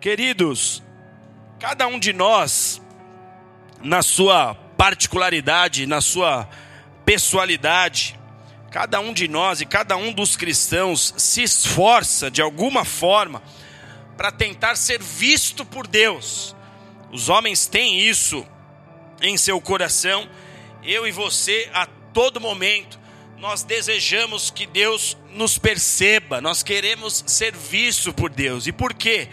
Queridos, cada um de nós, na sua particularidade, na sua pessoalidade, cada um de nós e cada um dos cristãos se esforça de alguma forma para tentar ser visto por Deus. Os homens têm isso em seu coração, eu e você a todo momento. Nós desejamos que Deus nos perceba, nós queremos ser visto por Deus. E por quê?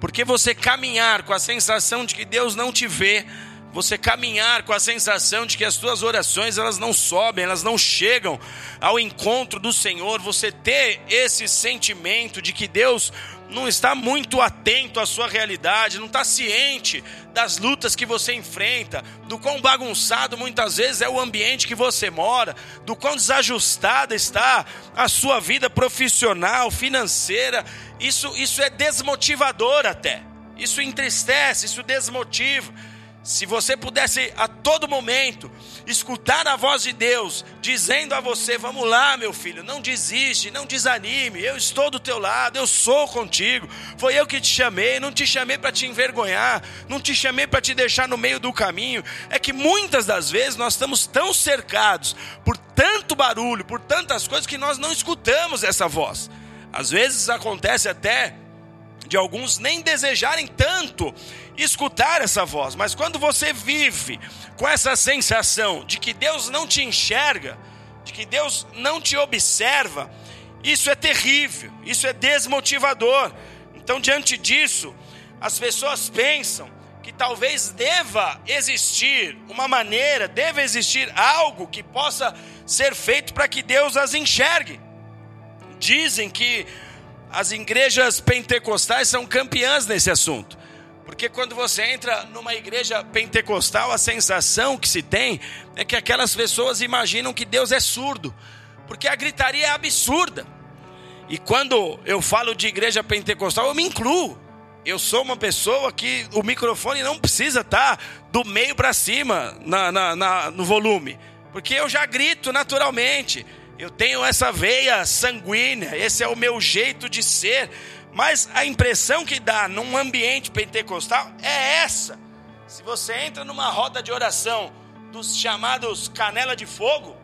Porque você caminhar com a sensação de que Deus não te vê, você caminhar com a sensação de que as suas orações elas não sobem, elas não chegam ao encontro do Senhor, você ter esse sentimento de que Deus não está muito atento à sua realidade, não está ciente das lutas que você enfrenta, do quão bagunçado muitas vezes é o ambiente que você mora, do quão desajustada está a sua vida profissional, financeira, isso, isso é desmotivador até. Isso entristece, isso desmotiva. Se você pudesse a todo momento escutar a voz de Deus dizendo a você: Vamos lá, meu filho, não desiste, não desanime, eu estou do teu lado, eu sou contigo. Foi eu que te chamei, não te chamei para te envergonhar, não te chamei para te deixar no meio do caminho. É que muitas das vezes nós estamos tão cercados por tanto barulho, por tantas coisas que nós não escutamos essa voz. Às vezes acontece até de alguns nem desejarem tanto escutar essa voz, mas quando você vive com essa sensação de que Deus não te enxerga, de que Deus não te observa, isso é terrível, isso é desmotivador. Então, diante disso, as pessoas pensam que talvez deva existir uma maneira, deva existir algo que possa ser feito para que Deus as enxergue. Dizem que as igrejas pentecostais são campeãs nesse assunto. Porque quando você entra numa igreja pentecostal, a sensação que se tem é que aquelas pessoas imaginam que Deus é surdo, porque a gritaria é absurda. E quando eu falo de igreja pentecostal, eu me incluo. Eu sou uma pessoa que o microfone não precisa estar do meio para cima na, na, na, no volume, porque eu já grito naturalmente. Eu tenho essa veia sanguínea, esse é o meu jeito de ser. Mas a impressão que dá num ambiente pentecostal é essa. Se você entra numa roda de oração dos chamados canela de fogo,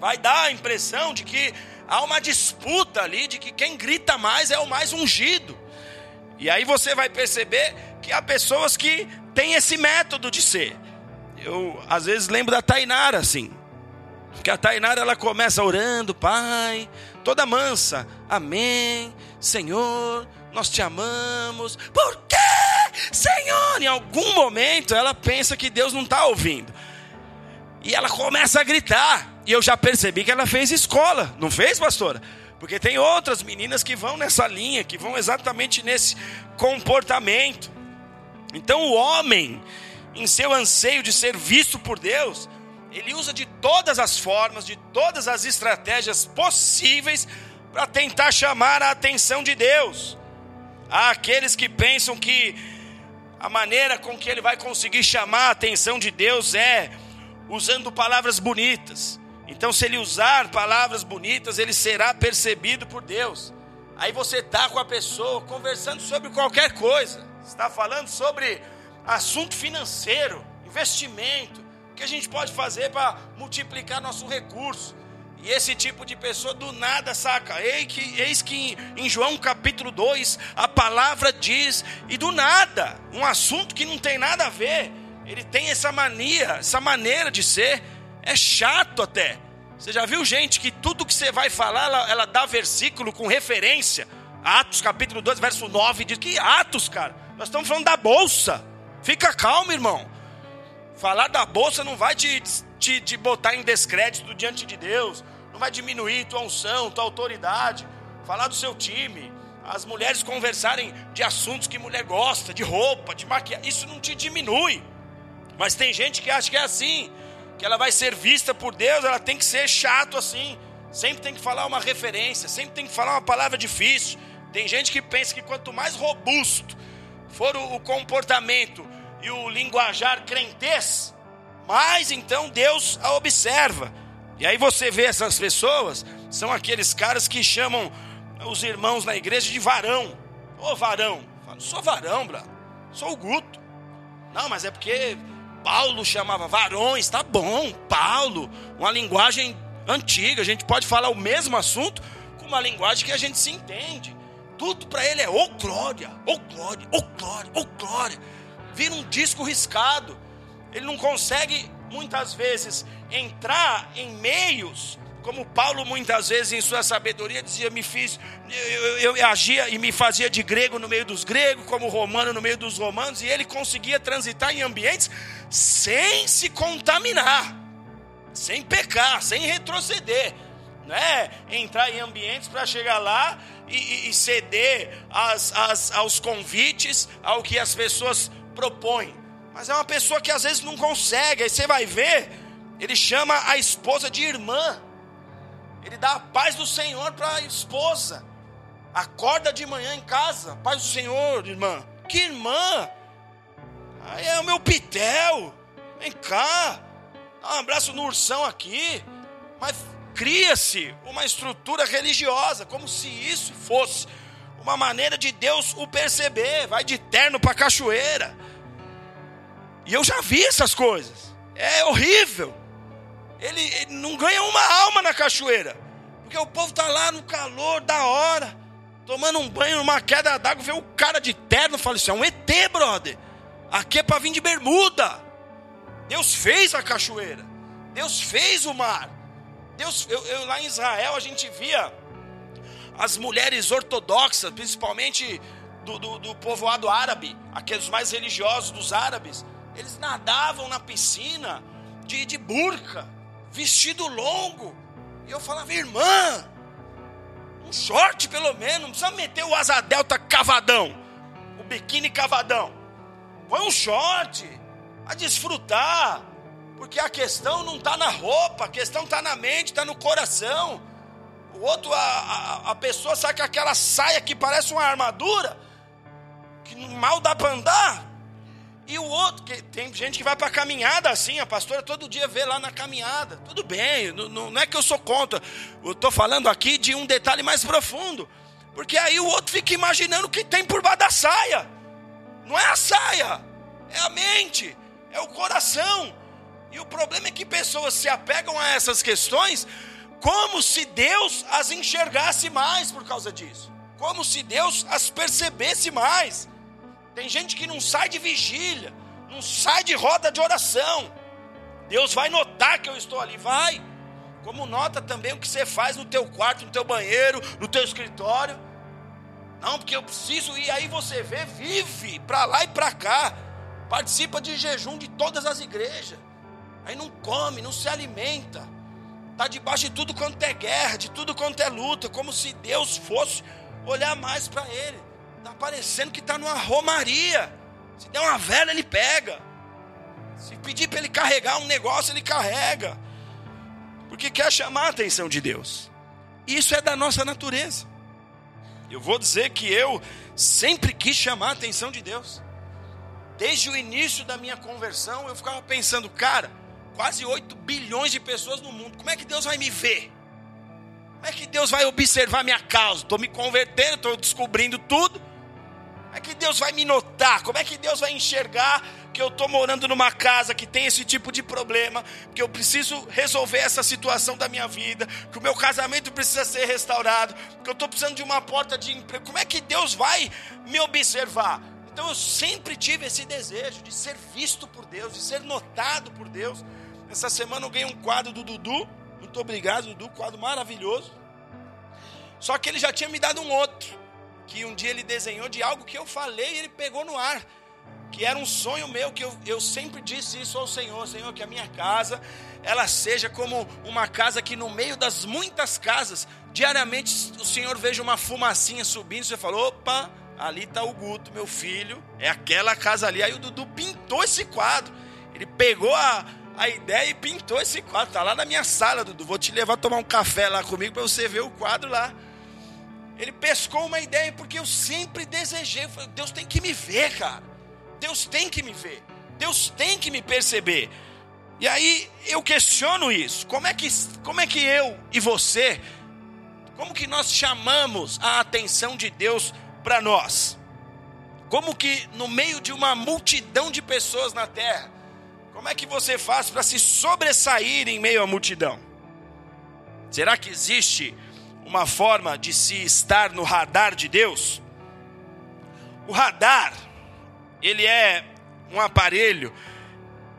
vai dar a impressão de que há uma disputa ali, de que quem grita mais é o mais ungido. E aí você vai perceber que há pessoas que têm esse método de ser. Eu às vezes lembro da Tainara assim. Que a Tainara ela começa orando, Pai, toda mansa. Amém. Senhor, nós te amamos. Por quê? Senhor, em algum momento ela pensa que Deus não está ouvindo. E ela começa a gritar. E eu já percebi que ela fez escola, não fez, pastora? Porque tem outras meninas que vão nessa linha, que vão exatamente nesse comportamento. Então o homem, em seu anseio de ser visto por Deus, ele usa de todas as formas, de todas as estratégias possíveis para tentar chamar a atenção de Deus. Há aqueles que pensam que a maneira com que ele vai conseguir chamar a atenção de Deus é usando palavras bonitas. Então, se ele usar palavras bonitas, ele será percebido por Deus. Aí você está com a pessoa conversando sobre qualquer coisa, está falando sobre assunto financeiro, investimento, o que a gente pode fazer para multiplicar nosso recurso. E esse tipo de pessoa do nada saca. Eis que, eis que em João capítulo 2 a palavra diz, e do nada, um assunto que não tem nada a ver, ele tem essa mania, essa maneira de ser, é chato até. Você já viu gente que tudo que você vai falar, ela, ela dá versículo com referência? Atos capítulo 2, verso 9, diz que Atos, cara, nós estamos falando da bolsa. Fica calmo, irmão. Falar da bolsa não vai te, te, te botar em descrédito diante de Deus não vai diminuir tua unção, tua autoridade. Falar do seu time, as mulheres conversarem de assuntos que mulher gosta, de roupa, de maquiagem, isso não te diminui. Mas tem gente que acha que é assim, que ela vai ser vista por Deus, ela tem que ser chato assim. Sempre tem que falar uma referência, sempre tem que falar uma palavra difícil. Tem gente que pensa que quanto mais robusto for o, comportamento e o linguajar crentez, mais então Deus a observa. E aí você vê essas pessoas, são aqueles caras que chamam os irmãos na igreja de varão. Ô varão, Falo, sou varão, bra. Sou o Guto. Não, mas é porque Paulo chamava varões, tá bom, Paulo, uma linguagem antiga, a gente pode falar o mesmo assunto com uma linguagem que a gente se entende. Tudo para ele é ô glória, ô glória, ô glória, ô glória. Vira um disco riscado. Ele não consegue muitas vezes entrar em meios como Paulo muitas vezes em sua sabedoria dizia, me fiz, eu, eu, eu, agia e me fazia de grego no meio dos gregos, como romano no meio dos romanos, e ele conseguia transitar em ambientes sem se contaminar, sem pecar, sem retroceder, né? Entrar em ambientes para chegar lá e, e ceder as, as, aos convites, ao que as pessoas propõem. Mas é uma pessoa que às vezes não consegue, aí você vai ver, ele chama a esposa de irmã. Ele dá a paz do Senhor para a esposa. Acorda de manhã em casa, paz do Senhor, irmã. Que irmã? Aí é o meu pitel. Vem cá. Dá um abraço no ursão aqui. Mas cria-se uma estrutura religiosa, como se isso fosse uma maneira de Deus o perceber. Vai de terno para cachoeira. E eu já vi essas coisas. É horrível. Ele, ele não ganha uma alma na cachoeira. Porque o povo está lá no calor da hora, tomando um banho numa queda d'água, vê o cara de terno e fala: é um ET, brother. Aqui é para vir de bermuda. Deus fez a cachoeira. Deus fez o mar. Deus, eu, eu, lá em Israel a gente via as mulheres ortodoxas, principalmente do, do, do povoado árabe, aqueles mais religiosos dos árabes, eles nadavam na piscina de, de burca vestido longo. E eu falava, irmã, um short pelo menos, não precisa meter o asa delta cavadão, o biquíni cavadão. Põe um short, a desfrutar, porque a questão não está na roupa, a questão está na mente, está no coração. O outro, a, a, a pessoa sai com aquela saia que parece uma armadura, que mal dá para andar, e o outro, que tem gente que vai para caminhada assim, a pastora todo dia vê lá na caminhada. Tudo bem, não, não é que eu sou contra. Eu estou falando aqui de um detalhe mais profundo. Porque aí o outro fica imaginando o que tem por baixo da saia. Não é a saia, é a mente, é o coração. E o problema é que pessoas se apegam a essas questões como se Deus as enxergasse mais por causa disso. Como se Deus as percebesse mais. Tem gente que não sai de vigília, não sai de roda de oração. Deus vai notar que eu estou ali, vai. Como nota também o que você faz no teu quarto, no teu banheiro, no teu escritório. Não, porque eu preciso ir aí você vê, vive para lá e para cá. Participa de jejum de todas as igrejas. Aí não come, não se alimenta. Está debaixo de tudo quanto é guerra, de tudo quanto é luta, como se Deus fosse olhar mais para ele. Está parecendo que está numa romaria. Se der uma vela, ele pega. Se pedir para ele carregar um negócio, ele carrega. Porque quer chamar a atenção de Deus. Isso é da nossa natureza. Eu vou dizer que eu sempre quis chamar a atenção de Deus. Desde o início da minha conversão, eu ficava pensando, cara, quase 8 bilhões de pessoas no mundo, como é que Deus vai me ver? Como é que Deus vai observar minha causa? Estou me convertendo, estou descobrindo tudo. É que Deus vai me notar? Como é que Deus vai enxergar que eu estou morando numa casa que tem esse tipo de problema, que eu preciso resolver essa situação da minha vida, que o meu casamento precisa ser restaurado, que eu estou precisando de uma porta de emprego? Como é que Deus vai me observar? Então eu sempre tive esse desejo de ser visto por Deus, de ser notado por Deus. Essa semana eu ganhei um quadro do Dudu. Muito obrigado, Dudu, quadro maravilhoso. Só que ele já tinha me dado um outro que um dia ele desenhou de algo que eu falei e ele pegou no ar. Que era um sonho meu, que eu, eu sempre disse isso ao Senhor, Senhor, que a minha casa, ela seja como uma casa que no meio das muitas casas, diariamente o Senhor veja uma fumacinha subindo, você falou, opa, ali está o Guto, meu filho, é aquela casa ali. Aí o Dudu pintou esse quadro, ele pegou a, a ideia e pintou esse quadro, está lá na minha sala, Dudu, vou te levar a tomar um café lá comigo para você ver o quadro lá. Ele pescou uma ideia, porque eu sempre desejei. Deus tem que me ver, cara. Deus tem que me ver. Deus tem que me perceber. E aí eu questiono isso. Como é que, como é que eu e você, como que nós chamamos a atenção de Deus para nós? Como que no meio de uma multidão de pessoas na terra, como é que você faz para se sobressair em meio à multidão? Será que existe uma forma de se estar no radar de Deus? O radar, ele é um aparelho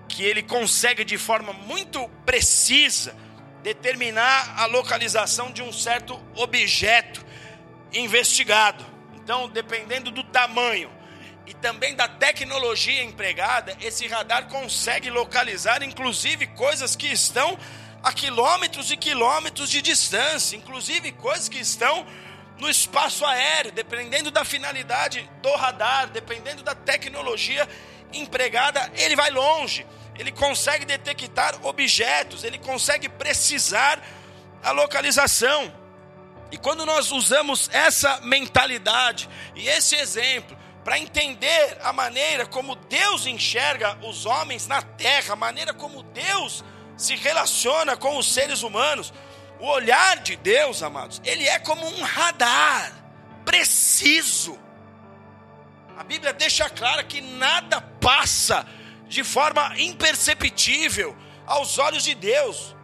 que ele consegue de forma muito precisa determinar a localização de um certo objeto investigado. Então, dependendo do tamanho e também da tecnologia empregada, esse radar consegue localizar inclusive coisas que estão a quilômetros e quilômetros de distância, inclusive coisas que estão no espaço aéreo, dependendo da finalidade do radar, dependendo da tecnologia empregada, ele vai longe ele consegue detectar objetos, ele consegue precisar a localização. E quando nós usamos essa mentalidade e esse exemplo para entender a maneira como Deus enxerga os homens na terra, a maneira como Deus se relaciona com os seres humanos, o olhar de Deus, amados, ele é como um radar preciso. A Bíblia deixa clara que nada passa de forma imperceptível aos olhos de Deus.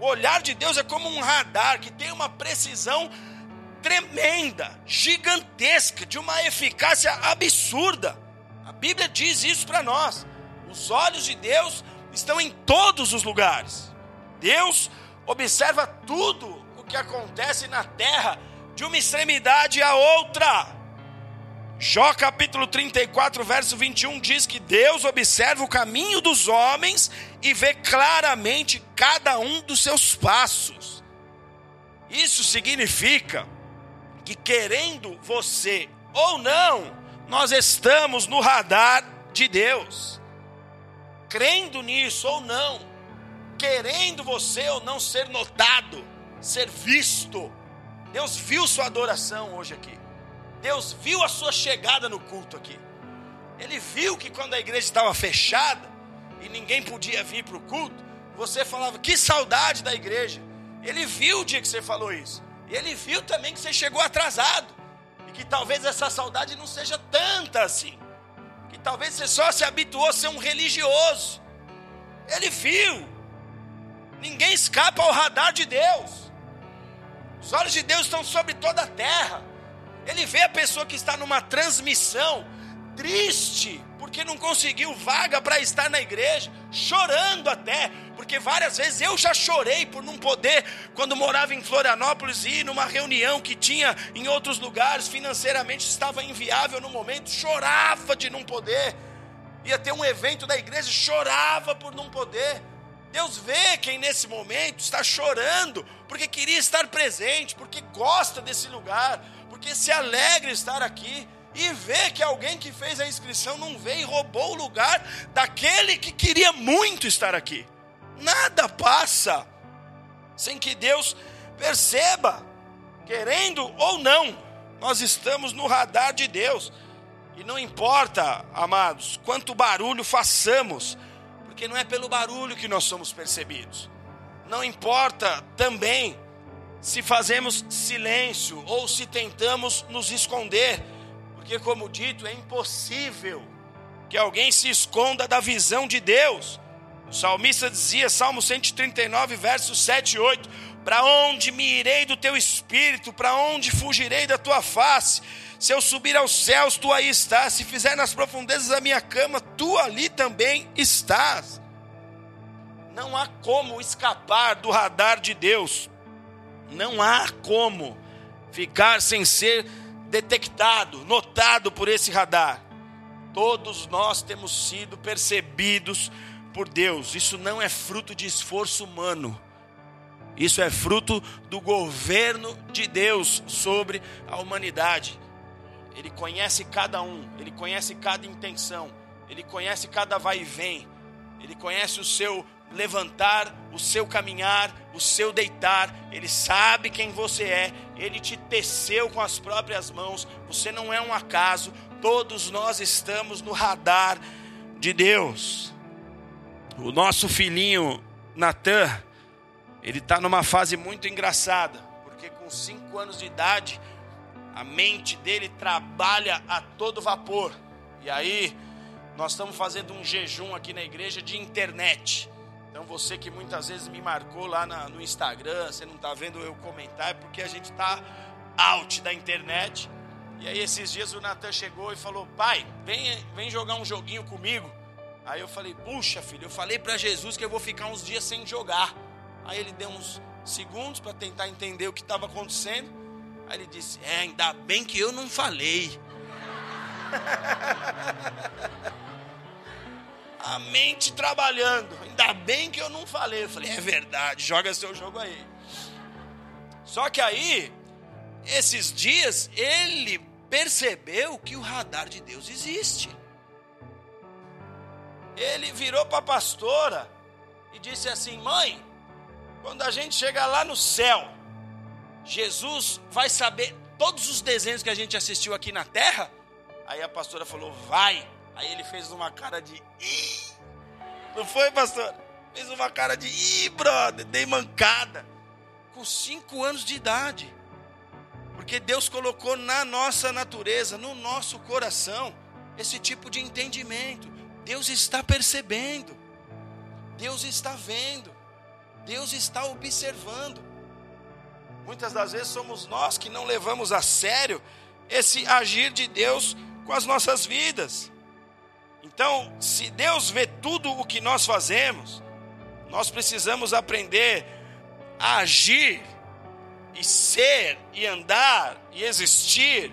O olhar de Deus é como um radar que tem uma precisão tremenda, gigantesca, de uma eficácia absurda. A Bíblia diz isso para nós. Os olhos de Deus estão em todos os lugares. Deus observa tudo o que acontece na terra de uma extremidade à outra. Jó capítulo 34, verso 21 diz que Deus observa o caminho dos homens e vê claramente cada um dos seus passos. Isso significa que, querendo você ou não, nós estamos no radar de Deus. Crendo nisso ou não, querendo você ou não ser notado, ser visto, Deus viu sua adoração hoje aqui. Deus viu a sua chegada no culto aqui. Ele viu que quando a igreja estava fechada e ninguém podia vir para o culto, você falava, que saudade da igreja. Ele viu o dia que você falou isso. E ele viu também que você chegou atrasado. E que talvez essa saudade não seja tanta assim. Talvez você só se habituou a ser um religioso. Ele viu. Ninguém escapa ao radar de Deus. Os olhos de Deus estão sobre toda a terra. Ele vê a pessoa que está numa transmissão, triste, porque não conseguiu vaga para estar na igreja, chorando até, porque várias vezes eu já chorei por não poder, quando morava em Florianópolis, ir numa reunião que tinha em outros lugares, financeiramente estava inviável no momento, chorava de não poder. Ia ter um evento da igreja, chorava por não poder. Deus vê quem nesse momento está chorando, porque queria estar presente, porque gosta desse lugar, porque se alegra estar aqui e vê que alguém que fez a inscrição não veio e roubou o lugar daquele que queria muito estar aqui. Nada passa sem que Deus perceba, querendo ou não, nós estamos no radar de Deus. E não importa, amados, quanto barulho façamos, porque não é pelo barulho que nós somos percebidos. Não importa também se fazemos silêncio ou se tentamos nos esconder, porque, como dito, é impossível que alguém se esconda da visão de Deus. O salmista dizia, Salmo 139, versos 7 e 8: Para onde me irei do teu espírito? Para onde fugirei da tua face? Se eu subir aos céus, tu aí estás. Se fizer nas profundezas a minha cama, tu ali também estás. Não há como escapar do radar de Deus. Não há como ficar sem ser detectado, notado por esse radar. Todos nós temos sido percebidos por Deus. Isso não é fruto de esforço humano. Isso é fruto do governo de Deus sobre a humanidade. Ele conhece cada um, ele conhece cada intenção, ele conhece cada vai e vem, ele conhece o seu levantar, o seu caminhar, o seu deitar. Ele sabe quem você é, ele te teceu com as próprias mãos. Você não é um acaso, todos nós estamos no radar de Deus. O nosso filhinho Natan, ele está numa fase muito engraçada, porque com cinco anos de idade, a mente dele trabalha a todo vapor E aí, nós estamos fazendo um jejum aqui na igreja de internet. Então, você que muitas vezes me marcou lá na, no Instagram, você não está vendo eu comentar, é porque a gente está out da internet. E aí, esses dias o Natan chegou e falou: Pai, vem, vem jogar um joguinho comigo. Aí eu falei: Puxa, filho, eu falei para Jesus que eu vou ficar uns dias sem jogar. Aí ele deu uns segundos para tentar entender o que estava acontecendo. Aí ele disse: É, ainda bem que eu não falei. A mente trabalhando. Ainda bem que eu não falei. Eu falei: É verdade, joga seu jogo aí. Só que aí, esses dias, ele percebeu que o radar de Deus existe. Ele virou para a pastora e disse assim: Mãe, quando a gente chegar lá no céu, Jesus vai saber todos os desenhos que a gente assistiu aqui na terra? Aí a pastora falou, vai. Aí ele fez uma cara de. Ih! Não foi, pastor? Fez uma cara de. Ih, brother, dei mancada. Com cinco anos de idade. Porque Deus colocou na nossa natureza, no nosso coração, esse tipo de entendimento. Deus está percebendo. Deus está vendo. Deus está observando. Muitas das vezes somos nós que não levamos a sério esse agir de Deus com as nossas vidas. Então, se Deus vê tudo o que nós fazemos, nós precisamos aprender a agir e ser e andar e existir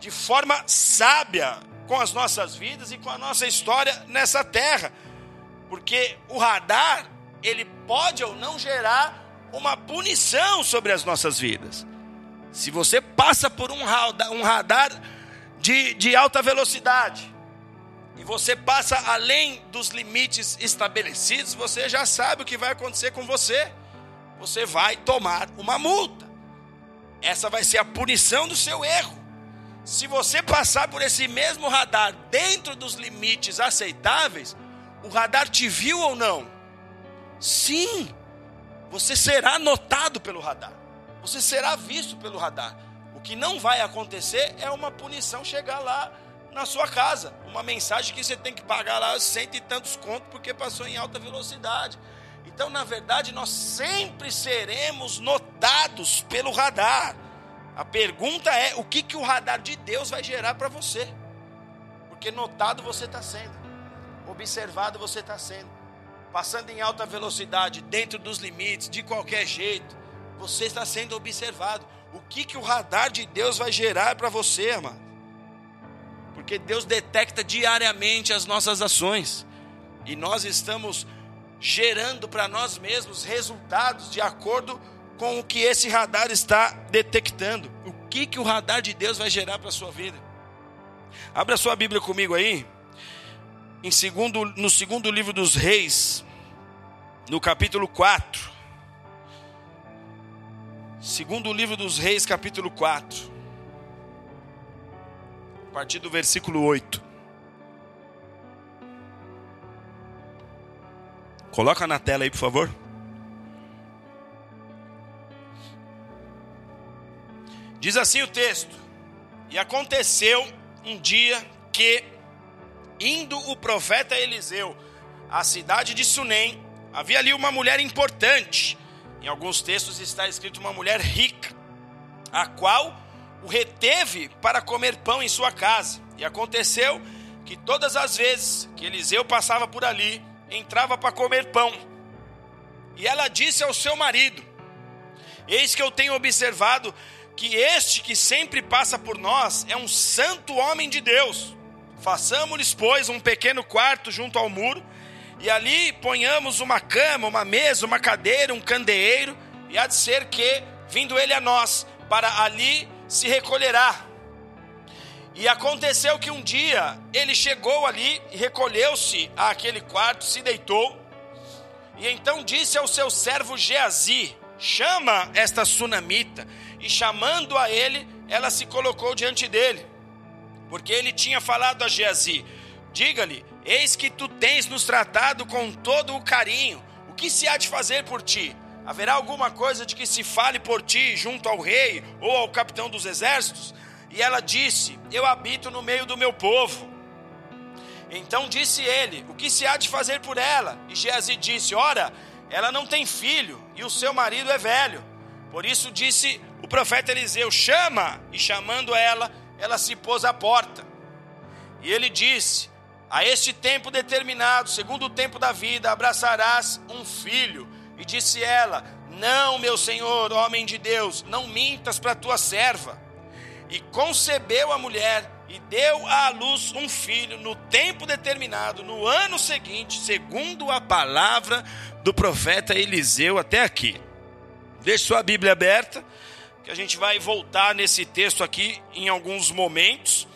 de forma sábia com as nossas vidas e com a nossa história nessa terra. Porque o radar ele pode ou não gerar uma punição sobre as nossas vidas. Se você passa por um radar, de, de alta velocidade e você passa além dos limites estabelecidos, você já sabe o que vai acontecer com você. Você vai tomar uma multa. Essa vai ser a punição do seu erro. Se você passar por esse mesmo radar dentro dos limites aceitáveis, o radar te viu ou não? Sim, você será notado pelo radar, você será visto pelo radar. O que não vai acontecer é uma punição chegar lá na sua casa, uma mensagem que você tem que pagar lá cento e tantos contos porque passou em alta velocidade. Então, na verdade, nós sempre seremos notados pelo radar. A pergunta é: o que, que o radar de Deus vai gerar para você? Porque notado você está sendo, observado você está sendo passando em alta velocidade, dentro dos limites, de qualquer jeito, você está sendo observado. O que, que o radar de Deus vai gerar para você, irmão? Porque Deus detecta diariamente as nossas ações. E nós estamos gerando para nós mesmos resultados de acordo com o que esse radar está detectando. O que, que o radar de Deus vai gerar para a sua vida? Abra sua Bíblia comigo aí em segundo, no segundo livro dos Reis, no capítulo 4. Segundo livro dos Reis, capítulo 4. A partir do versículo 8. Coloca na tela aí, por favor. Diz assim o texto: E aconteceu um dia que Indo o profeta Eliseu à cidade de Sunem, havia ali uma mulher importante. Em alguns textos está escrito uma mulher rica, a qual o reteve para comer pão em sua casa. E aconteceu que todas as vezes que Eliseu passava por ali, entrava para comer pão. E ela disse ao seu marido: Eis que eu tenho observado que este que sempre passa por nós é um santo homem de Deus. Façamos-lhes, pois, um pequeno quarto junto ao muro, e ali ponhamos uma cama, uma mesa, uma cadeira, um candeeiro, e há de ser que, vindo ele a nós, para ali se recolherá. E aconteceu que um dia ele chegou ali recolheu-se àquele quarto, se deitou, e então disse ao seu servo Geazi: Chama esta sunamita. E chamando a ele, ela se colocou diante dele porque ele tinha falado a Geazi: Diga-lhe, eis que tu tens nos tratado com todo o carinho, o que se há de fazer por ti? Haverá alguma coisa de que se fale por ti junto ao rei ou ao capitão dos exércitos? E ela disse: Eu habito no meio do meu povo, Então disse ele: O que se há de fazer por ela? E Geazi disse: Ora, ela não tem filho e o seu marido é velho. Por isso disse o profeta Eliseu: Chama! E chamando ela, ela se pôs à porta. E ele disse: A este tempo determinado, segundo o tempo da vida, abraçarás um filho. E disse ela: Não, meu senhor, homem de Deus, não mintas para tua serva. E concebeu a mulher e deu à luz um filho no tempo determinado, no ano seguinte, segundo a palavra do profeta Eliseu até aqui. Deixe sua Bíblia aberta, que a gente vai voltar nesse texto aqui em alguns momentos.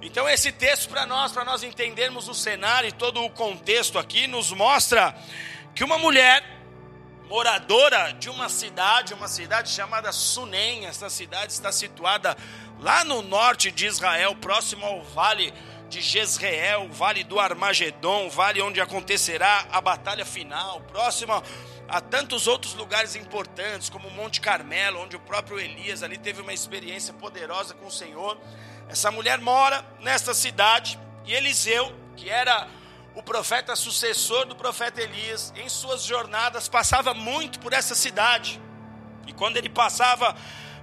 Então esse texto para nós, para nós entendermos o cenário e todo o contexto aqui, nos mostra que uma mulher moradora de uma cidade, uma cidade chamada Sunem, essa cidade está situada lá no norte de Israel, próximo ao vale de Jezreel, vale do Armagedon, vale onde acontecerá a batalha final, próximo a tantos outros lugares importantes, como Monte Carmelo, onde o próprio Elias ali teve uma experiência poderosa com o Senhor. Essa mulher mora nesta cidade e Eliseu, que era o profeta sucessor do profeta Elias, em suas jornadas passava muito por essa cidade. E quando ele passava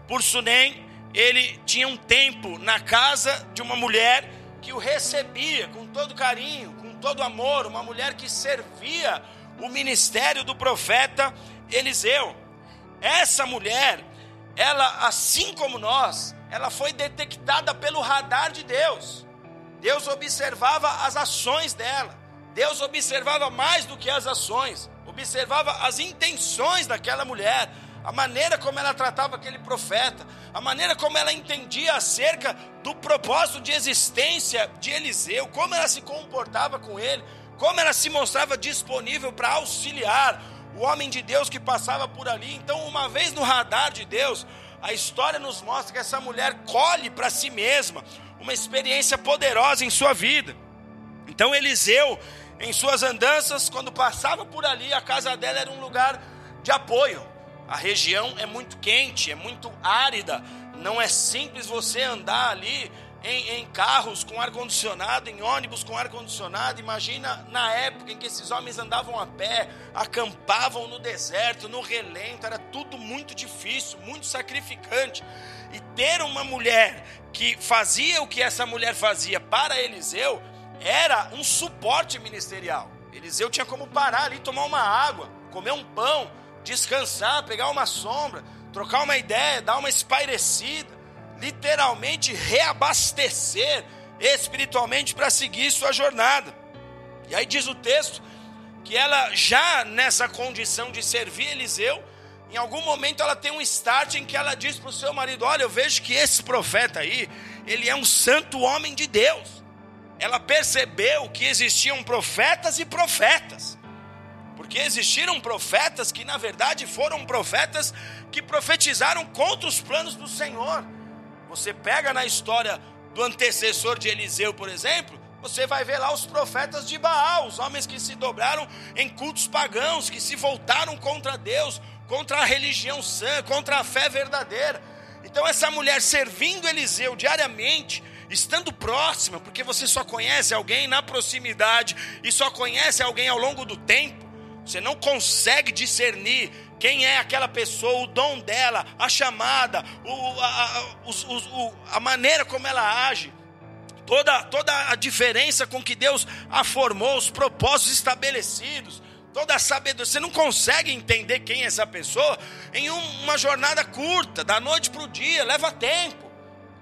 por Sunem, ele tinha um tempo na casa de uma mulher que o recebia com todo carinho, com todo amor, uma mulher que servia o ministério do profeta Eliseu. Essa mulher, ela, assim como nós, ela foi detectada pelo radar de Deus. Deus observava as ações dela. Deus observava mais do que as ações, observava as intenções daquela mulher a maneira como ela tratava aquele profeta, a maneira como ela entendia acerca do propósito de existência de Eliseu, como ela se comportava com ele, como ela se mostrava disponível para auxiliar o homem de Deus que passava por ali. Então, uma vez no radar de Deus, a história nos mostra que essa mulher colhe para si mesma uma experiência poderosa em sua vida. Então, Eliseu, em suas andanças, quando passava por ali, a casa dela era um lugar de apoio a região é muito quente, é muito árida, não é simples você andar ali em, em carros com ar-condicionado, em ônibus com ar-condicionado. Imagina na época em que esses homens andavam a pé, acampavam no deserto, no relento, era tudo muito difícil, muito sacrificante. E ter uma mulher que fazia o que essa mulher fazia para Eliseu era um suporte ministerial. Eliseu tinha como parar ali, tomar uma água, comer um pão descansar, pegar uma sombra, trocar uma ideia, dar uma espairecida, literalmente reabastecer espiritualmente para seguir sua jornada. E aí diz o texto que ela já nessa condição de servir Eliseu, em algum momento ela tem um start em que ela diz para o seu marido: Olha, eu vejo que esse profeta aí, ele é um santo homem de Deus. Ela percebeu que existiam profetas e profetas. Porque existiram profetas que, na verdade, foram profetas que profetizaram contra os planos do Senhor. Você pega na história do antecessor de Eliseu, por exemplo, você vai ver lá os profetas de Baal, os homens que se dobraram em cultos pagãos, que se voltaram contra Deus, contra a religião sã, contra a fé verdadeira. Então, essa mulher servindo Eliseu diariamente, estando próxima, porque você só conhece alguém na proximidade e só conhece alguém ao longo do tempo, você não consegue discernir quem é aquela pessoa, o dom dela, a chamada, o, a, a, o, a maneira como ela age, toda, toda a diferença com que Deus a formou, os propósitos estabelecidos, toda a sabedoria. Você não consegue entender quem é essa pessoa em um, uma jornada curta, da noite para o dia, leva tempo,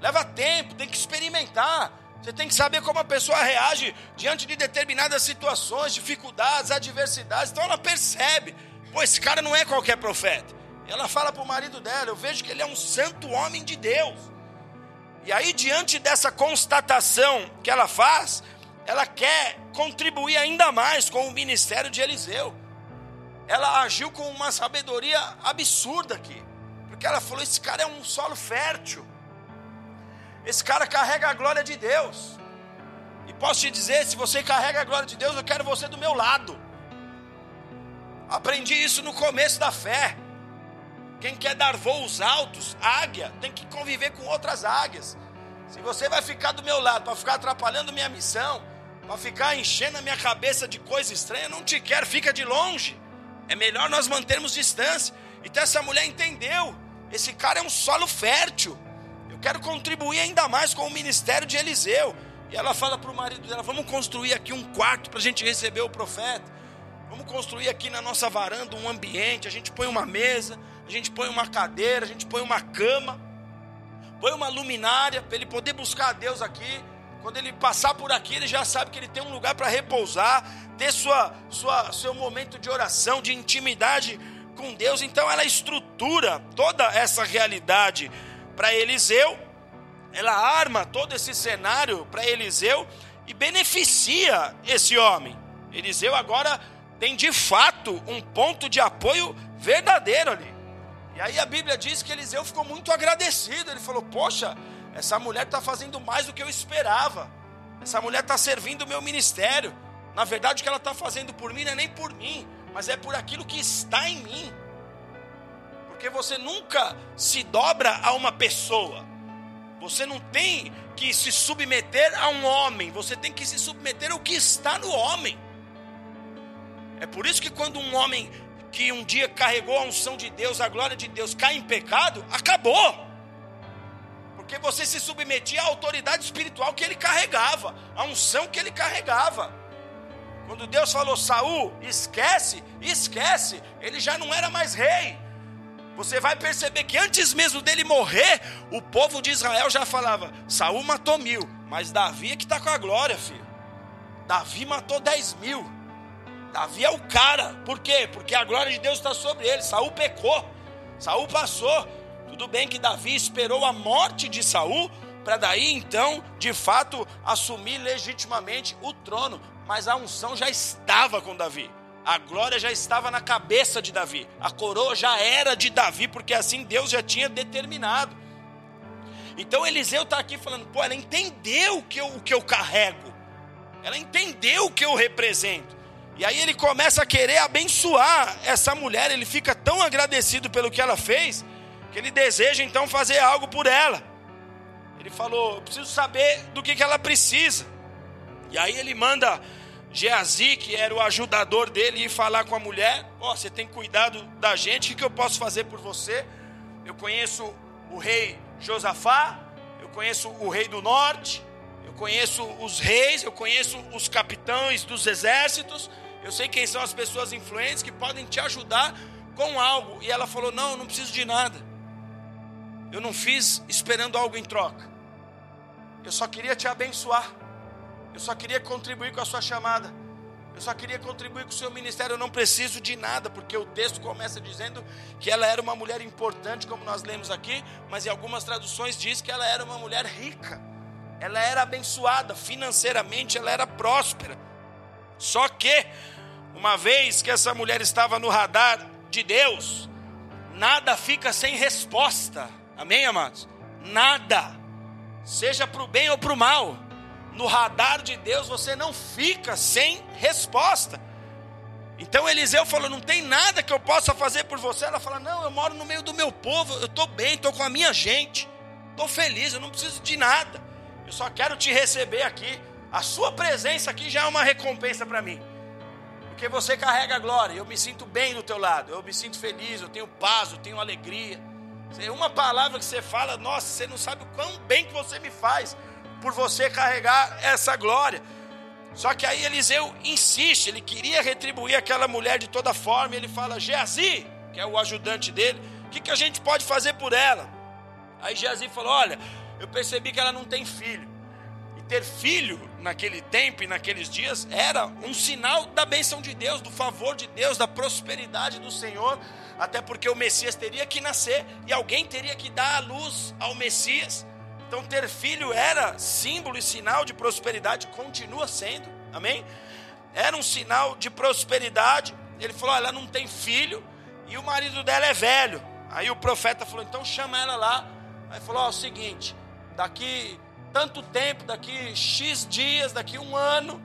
leva tempo, tem que experimentar. Você tem que saber como a pessoa reage diante de determinadas situações, dificuldades, adversidades. Então ela percebe, pô, esse cara não é qualquer profeta. E ela fala para o marido dela: Eu vejo que ele é um santo homem de Deus. E aí, diante dessa constatação que ela faz, ela quer contribuir ainda mais com o ministério de Eliseu. Ela agiu com uma sabedoria absurda aqui, porque ela falou: Esse cara é um solo fértil. Esse cara carrega a glória de Deus. E posso te dizer, se você carrega a glória de Deus, eu quero você do meu lado. Aprendi isso no começo da fé. Quem quer dar voos altos, águia, tem que conviver com outras águias. Se você vai ficar do meu lado para ficar atrapalhando minha missão, para ficar enchendo a minha cabeça de coisa estranha. Não te quero, fica de longe. É melhor nós mantermos distância. Então essa mulher entendeu. Esse cara é um solo fértil. Quero contribuir ainda mais com o ministério de Eliseu. E ela fala para o marido dela: Vamos construir aqui um quarto para a gente receber o profeta. Vamos construir aqui na nossa varanda um ambiente. A gente põe uma mesa, a gente põe uma cadeira, a gente põe uma cama, põe uma luminária para ele poder buscar a Deus aqui. Quando ele passar por aqui, ele já sabe que ele tem um lugar para repousar, ter sua, sua, seu momento de oração, de intimidade com Deus. Então ela estrutura toda essa realidade para Eliseu, ela arma todo esse cenário para Eliseu e beneficia esse homem. Eliseu agora tem de fato um ponto de apoio verdadeiro ali. E aí a Bíblia diz que Eliseu ficou muito agradecido. Ele falou: Poxa, essa mulher está fazendo mais do que eu esperava. Essa mulher está servindo o meu ministério. Na verdade, o que ela está fazendo por mim não é nem por mim, mas é por aquilo que está em mim. Porque você nunca se dobra a uma pessoa. Você não tem que se submeter a um homem, você tem que se submeter ao que está no homem. É por isso que quando um homem que um dia carregou a unção de Deus, a glória de Deus, cai em pecado, acabou. Porque você se submetia à autoridade espiritual que ele carregava, à unção que ele carregava. Quando Deus falou, Saul, esquece, esquece, ele já não era mais rei. Você vai perceber que antes mesmo dele morrer, o povo de Israel já falava: Saul matou mil, mas Davi é que está com a glória, filho. Davi matou dez mil. Davi é o cara. Por quê? Porque a glória de Deus está sobre ele. Saul pecou. Saul passou. Tudo bem que Davi esperou a morte de Saul para daí então, de fato, assumir legitimamente o trono, mas a unção já estava com Davi. A glória já estava na cabeça de Davi. A coroa já era de Davi, porque assim Deus já tinha determinado. Então Eliseu está aqui falando, pô, ela entendeu o que, eu, o que eu carrego. Ela entendeu o que eu represento. E aí ele começa a querer abençoar essa mulher, ele fica tão agradecido pelo que ela fez, que ele deseja então fazer algo por ela. Ele falou: Eu preciso saber do que, que ela precisa. E aí ele manda Geazi, que era o ajudador dele, ir falar com a mulher: Ó, oh, você tem cuidado da gente, o que, eu posso fazer por você? Eu conheço o rei Josafá, eu conheço o rei do norte, eu conheço os reis, eu conheço os capitães dos exércitos, eu sei quem são as pessoas influentes que podem te ajudar com algo. E ela falou: Não, não preciso de nada. Eu não fiz esperando algo em troca. Eu só queria te abençoar. Eu só queria contribuir com a sua chamada. Eu só queria contribuir com o seu ministério. Eu não preciso de nada, porque o texto começa dizendo que ela era uma mulher importante, como nós lemos aqui, mas em algumas traduções diz que ela era uma mulher rica. Ela era abençoada financeiramente, ela era próspera. Só que, uma vez que essa mulher estava no radar de Deus, nada fica sem resposta. Amém, amados? Nada. Seja para o bem ou para o mal. No radar de Deus você não fica sem resposta. Então Eliseu falou: Não tem nada que eu possa fazer por você. Ela fala: Não, eu moro no meio do meu povo, eu estou bem, estou com a minha gente, estou feliz, eu não preciso de nada. Eu só quero te receber aqui. A sua presença aqui já é uma recompensa para mim. Porque você carrega a glória. Eu me sinto bem do teu lado. Eu me sinto feliz, eu tenho paz, eu tenho alegria. Uma palavra que você fala, nossa, você não sabe o quão bem que você me faz por você carregar essa glória. Só que aí Eliseu insiste, ele queria retribuir aquela mulher de toda forma. ele fala: Geazi, que é o ajudante dele, o que, que a gente pode fazer por ela? Aí Geazi falou: Olha, eu percebi que ela não tem filho ter filho naquele tempo e naqueles dias era um sinal da bênção de Deus, do favor de Deus, da prosperidade do Senhor, até porque o Messias teria que nascer e alguém teria que dar a luz ao Messias. Então, ter filho era símbolo e sinal de prosperidade, continua sendo, amém? Era um sinal de prosperidade. Ele falou: ela não tem filho e o marido dela é velho. Aí o profeta falou: então chama ela lá. Aí falou: ó, é o seguinte, daqui tanto tempo, daqui X dias, daqui um ano,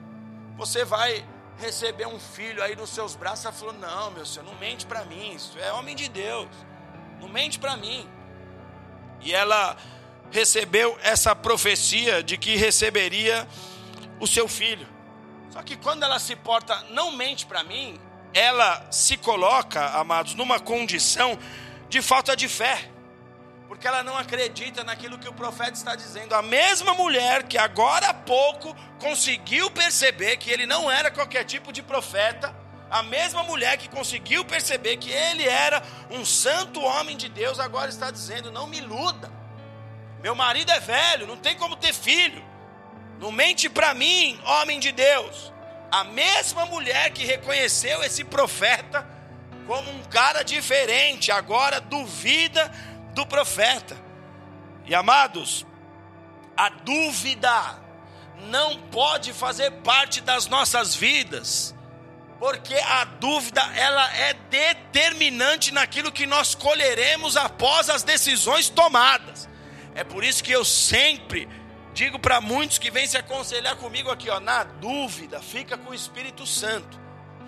você vai receber um filho aí nos seus braços. Ela falou: Não, meu senhor, não mente para mim, isso é homem de Deus, não mente para mim. E ela recebeu essa profecia de que receberia o seu filho. Só que quando ela se porta, não mente para mim, ela se coloca, amados, numa condição de falta de fé. Porque ela não acredita naquilo que o profeta está dizendo. A mesma mulher que agora há pouco conseguiu perceber que ele não era qualquer tipo de profeta, a mesma mulher que conseguiu perceber que ele era um santo homem de Deus, agora está dizendo: não me iluda. Meu marido é velho, não tem como ter filho. Não mente para mim, homem de Deus. A mesma mulher que reconheceu esse profeta como um cara diferente, agora duvida do profeta. E amados, a dúvida não pode fazer parte das nossas vidas, porque a dúvida ela é determinante naquilo que nós colheremos após as decisões tomadas. É por isso que eu sempre Digo para muitos que vêm se aconselhar comigo aqui, ó, na dúvida, fica com o Espírito Santo.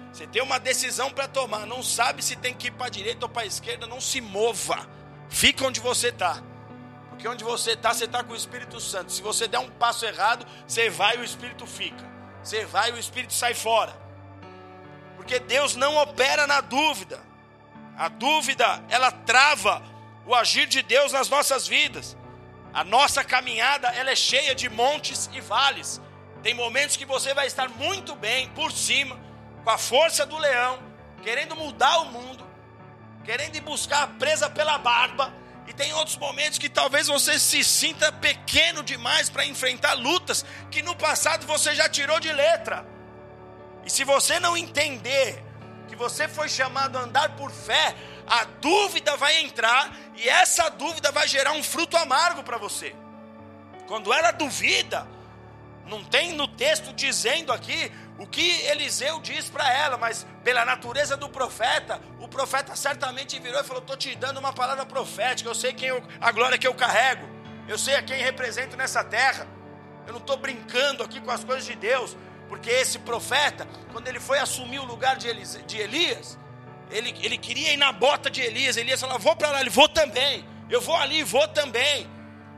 Você tem uma decisão para tomar, não sabe se tem que ir para a direita ou para a esquerda, não se mova. Fica onde você está. Porque onde você está, você está com o Espírito Santo. Se você der um passo errado, você vai e o Espírito fica. Você vai e o Espírito sai fora. Porque Deus não opera na dúvida. A dúvida, ela trava o agir de Deus nas nossas vidas. A nossa caminhada ela é cheia de montes e vales. Tem momentos que você vai estar muito bem por cima, com a força do leão, querendo mudar o mundo, querendo ir buscar a presa pela barba. E tem outros momentos que talvez você se sinta pequeno demais para enfrentar lutas que no passado você já tirou de letra. E se você não entender que você foi chamado a andar por fé, a dúvida vai entrar e essa dúvida vai gerar um fruto amargo para você. Quando ela duvida, não tem no texto dizendo aqui o que Eliseu diz para ela, mas pela natureza do profeta, o profeta certamente virou e falou: Estou te dando uma palavra profética, eu sei quem eu, a glória que eu carrego, eu sei a quem represento nessa terra. Eu não estou brincando aqui com as coisas de Deus, porque esse profeta, quando ele foi assumir o lugar de, de Elias, ele, ele queria ir na bota de Elias. Elias falou: Vou para lá. Ele vou também. Eu vou ali, vou também.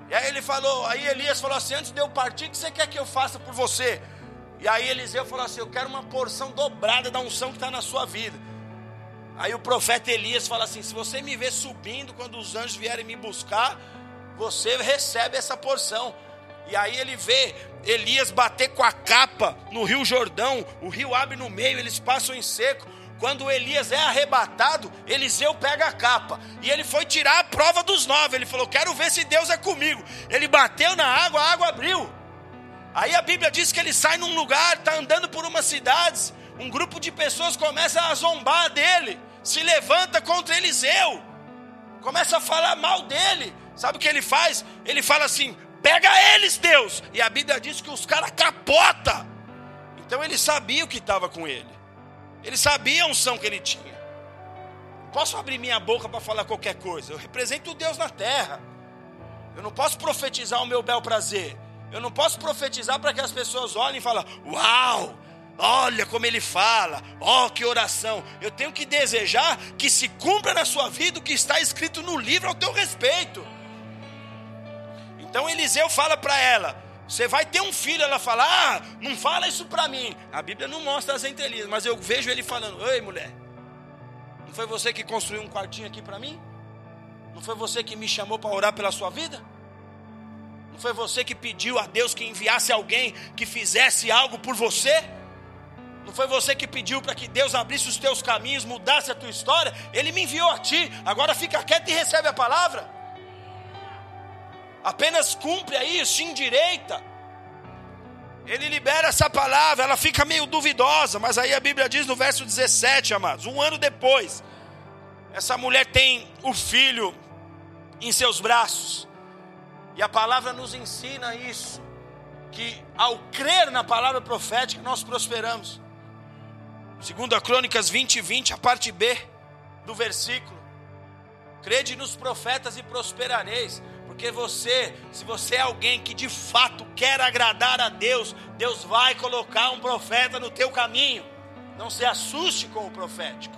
E aí ele falou: Aí Elias falou assim: Antes de eu partir, o que você quer que eu faça por você? E aí Eliseu falou assim: Eu quero uma porção dobrada da unção que está na sua vida. Aí o profeta Elias fala assim: Se você me ver subindo quando os anjos vierem me buscar, você recebe essa porção. E aí ele vê Elias bater com a capa no Rio Jordão, o rio abre no meio, eles passam em seco. Quando Elias é arrebatado, Eliseu pega a capa e ele foi tirar a prova dos nove. Ele falou: Quero ver se Deus é comigo. Ele bateu na água, a água abriu. Aí a Bíblia diz que ele sai num lugar, está andando por umas cidades. Um grupo de pessoas começa a zombar dele, se levanta contra Eliseu, começa a falar mal dele. Sabe o que ele faz? Ele fala assim: Pega eles, Deus. E a Bíblia diz que os caras capota. Então ele sabia o que estava com ele. Ele sabia a unção que ele tinha. Posso abrir minha boca para falar qualquer coisa. Eu represento Deus na terra. Eu não posso profetizar o meu bel prazer. Eu não posso profetizar para que as pessoas olhem e falem: Uau! Olha como ele fala, ó oh, que oração. Eu tenho que desejar que se cumpra na sua vida o que está escrito no livro ao teu respeito. Então Eliseu fala para ela: você vai ter um filho, ela fala: Ah, não fala isso para mim. A Bíblia não mostra as entrelinhas, mas eu vejo ele falando: Ei, mulher, não foi você que construiu um quartinho aqui para mim? Não foi você que me chamou para orar pela sua vida? Não foi você que pediu a Deus que enviasse alguém que fizesse algo por você? Não foi você que pediu para que Deus abrisse os teus caminhos, mudasse a tua história? Ele me enviou a ti. Agora fica quieto e recebe a palavra apenas cumpre aí, se endireita. Ele libera essa palavra, ela fica meio duvidosa, mas aí a Bíblia diz no verso 17, amados, um ano depois, essa mulher tem o filho em seus braços, e a palavra nos ensina isso, que ao crer na palavra profética nós prosperamos. Segundo a Crônicas 20 20, a parte B do versículo, crede nos profetas e prosperareis. Porque você, se você é alguém que de fato quer agradar a Deus, Deus vai colocar um profeta no teu caminho. Não se assuste com o profético.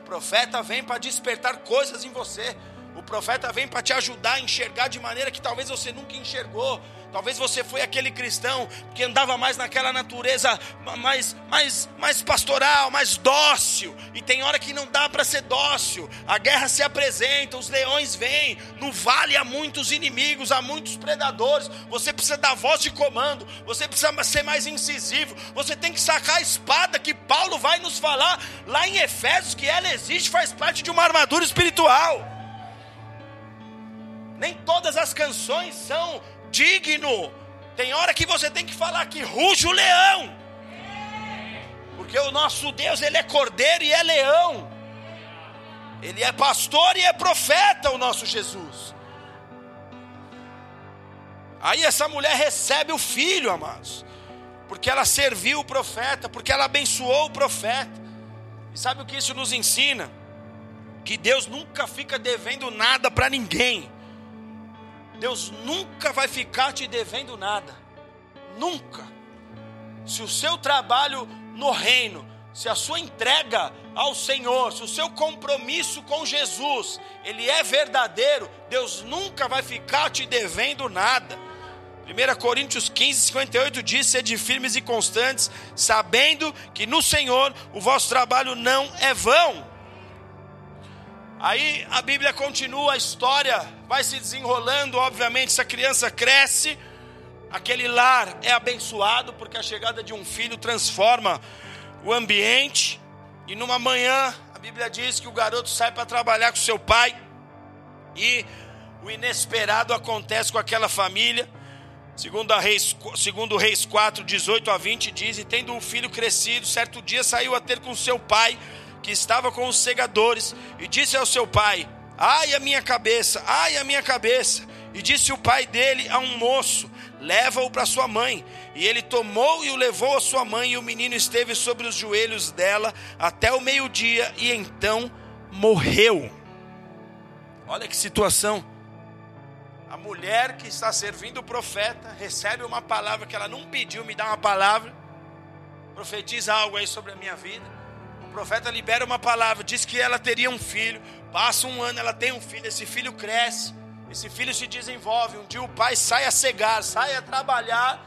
O profeta vem para despertar coisas em você. O profeta vem para te ajudar a enxergar de maneira que talvez você nunca enxergou. Talvez você foi aquele cristão que andava mais naquela natureza mais, mais, mais pastoral, mais dócil. E tem hora que não dá para ser dócil. A guerra se apresenta, os leões vêm. No vale há muitos inimigos, há muitos predadores. Você precisa dar voz de comando. Você precisa ser mais incisivo. Você tem que sacar a espada que Paulo vai nos falar lá em Efésios que ela existe, faz parte de uma armadura espiritual. Nem todas as canções são digno. Tem hora que você tem que falar que ruge o leão. Porque o nosso Deus, ele é cordeiro e é leão. Ele é pastor e é profeta, o nosso Jesus. Aí essa mulher recebe o filho, amados. Porque ela serviu o profeta, porque ela abençoou o profeta. E sabe o que isso nos ensina? Que Deus nunca fica devendo nada para ninguém. Deus nunca vai ficar te devendo nada. Nunca. Se o seu trabalho no reino, se a sua entrega ao Senhor, se o seu compromisso com Jesus, ele é verdadeiro, Deus nunca vai ficar te devendo nada. 1 Coríntios 15, 58 diz: Sede firmes e constantes, sabendo que no Senhor o vosso trabalho não é vão. Aí a Bíblia continua, a história vai se desenrolando, obviamente, essa criança cresce, aquele lar é abençoado, porque a chegada de um filho transforma o ambiente, e numa manhã, a Bíblia diz que o garoto sai para trabalhar com seu pai, e o inesperado acontece com aquela família. Segundo, a Reis, segundo Reis 4, 18 a 20, diz: E tendo o filho crescido, certo dia saiu a ter com seu pai que estava com os segadores, e disse ao seu pai: Ai a minha cabeça, ai a minha cabeça. E disse o pai dele a um moço: Leva-o para sua mãe. E ele tomou e o levou à sua mãe, e o menino esteve sobre os joelhos dela até o meio-dia, e então morreu. Olha que situação. A mulher que está servindo o profeta recebe uma palavra que ela não pediu, me dá uma palavra, profetiza algo aí sobre a minha vida profeta libera uma palavra, diz que ela teria um filho. Passa um ano, ela tem um filho. Esse filho cresce, esse filho se desenvolve. Um dia o pai sai a cegar, sai a trabalhar,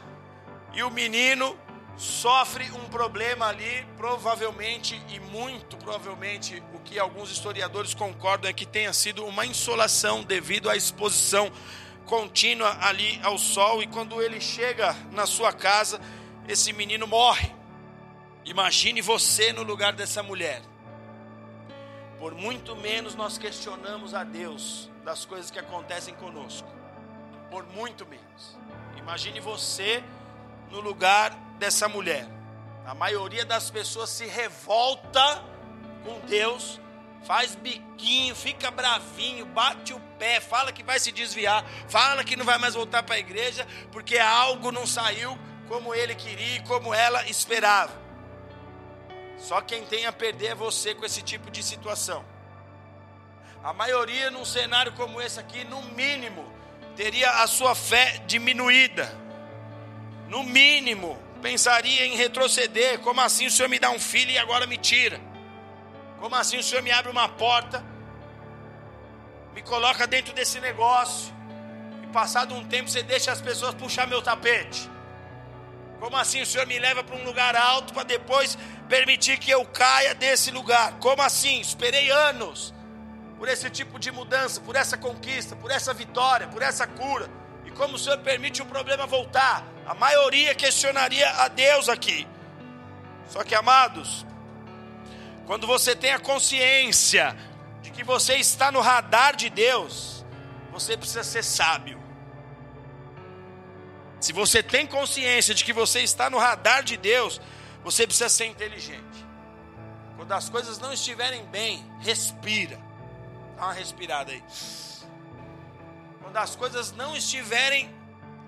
e o menino sofre um problema ali, provavelmente e muito provavelmente, o que alguns historiadores concordam é que tenha sido uma insolação devido à exposição contínua ali ao sol. E quando ele chega na sua casa, esse menino morre. Imagine você no lugar dessa mulher. Por muito menos nós questionamos a Deus das coisas que acontecem conosco. Por muito menos. Imagine você no lugar dessa mulher. A maioria das pessoas se revolta com Deus, faz biquinho, fica bravinho, bate o pé, fala que vai se desviar, fala que não vai mais voltar para a igreja, porque algo não saiu como ele queria e como ela esperava. Só quem tem a perder é você com esse tipo de situação. A maioria num cenário como esse aqui, no mínimo, teria a sua fé diminuída. No mínimo, pensaria em retroceder. Como assim o Senhor me dá um filho e agora me tira? Como assim o Senhor me abre uma porta, me coloca dentro desse negócio, e passado um tempo você deixa as pessoas puxar meu tapete? Como assim o Senhor me leva para um lugar alto para depois permitir que eu caia desse lugar? Como assim? Esperei anos por esse tipo de mudança, por essa conquista, por essa vitória, por essa cura. E como o Senhor permite o problema voltar? A maioria questionaria a Deus aqui. Só que, amados, quando você tem a consciência de que você está no radar de Deus, você precisa ser sábio. Se você tem consciência de que você está no radar de Deus, você precisa ser inteligente. Quando as coisas não estiverem bem, respira. Dá uma respirada aí. Quando as coisas não estiverem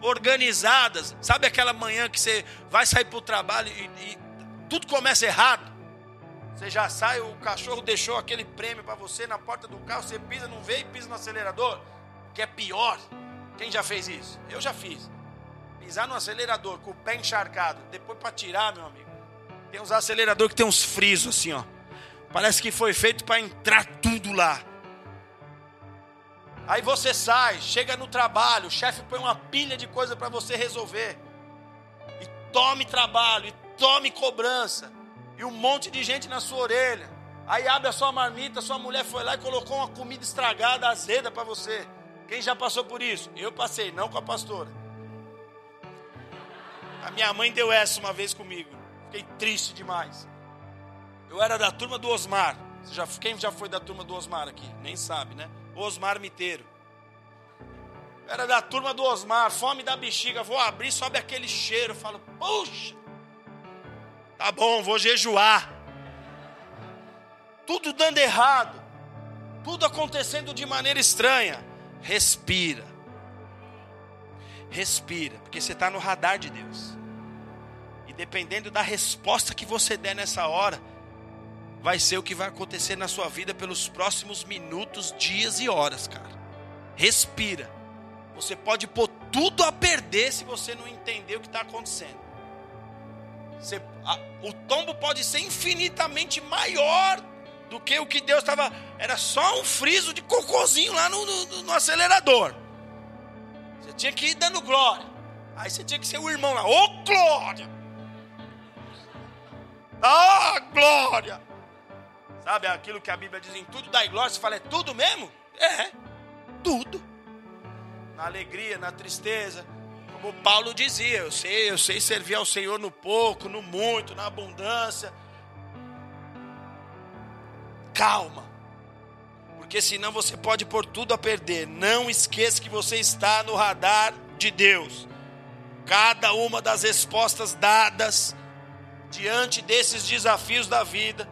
organizadas, sabe aquela manhã que você vai sair para o trabalho e, e tudo começa errado? Você já sai, o cachorro deixou aquele prêmio para você na porta do carro, você pisa, não vê e pisa no acelerador, que é pior. Quem já fez isso? Eu já fiz pisar no acelerador com o pé encharcado, depois para tirar, meu amigo. Tem uns acelerador que tem uns frisos assim, ó. Parece que foi feito para entrar tudo lá. Aí você sai, chega no trabalho, o chefe põe uma pilha de coisa para você resolver. E tome trabalho, e tome cobrança. E um monte de gente na sua orelha. Aí abre a sua marmita, sua mulher foi lá e colocou uma comida estragada, azeda para você. Quem já passou por isso? Eu passei, não com a pastora. A minha mãe deu essa uma vez comigo. Fiquei triste demais. Eu era da turma do Osmar. Já, quem já foi da turma do Osmar aqui? Nem sabe, né? Osmar Miteiro. Era da turma do Osmar, fome da bexiga. Vou abrir, sobe aquele cheiro. Falo, puxa, tá bom, vou jejuar. Tudo dando errado. Tudo acontecendo de maneira estranha. Respira. Respira, porque você está no radar de Deus dependendo da resposta que você der nessa hora, vai ser o que vai acontecer na sua vida pelos próximos minutos, dias e horas, cara. Respira. Você pode pôr tudo a perder se você não entender o que está acontecendo. Você, a, o tombo pode ser infinitamente maior do que o que Deus estava. Era só um friso de cocôzinho lá no, no, no acelerador. Tinha que ir dando glória. Aí você tinha que ser o irmão lá. Ô oh, glória! Ah, glória! Sabe aquilo que a Bíblia diz em tudo dá glória? Você fala, é tudo mesmo? É, tudo. Na alegria, na tristeza. Como Paulo dizia, eu sei, eu sei servir ao Senhor no pouco, no muito, na abundância. Calma. Porque senão você pode pôr tudo a perder. Não esqueça que você está no radar de Deus. Cada uma das respostas dadas diante desses desafios da vida,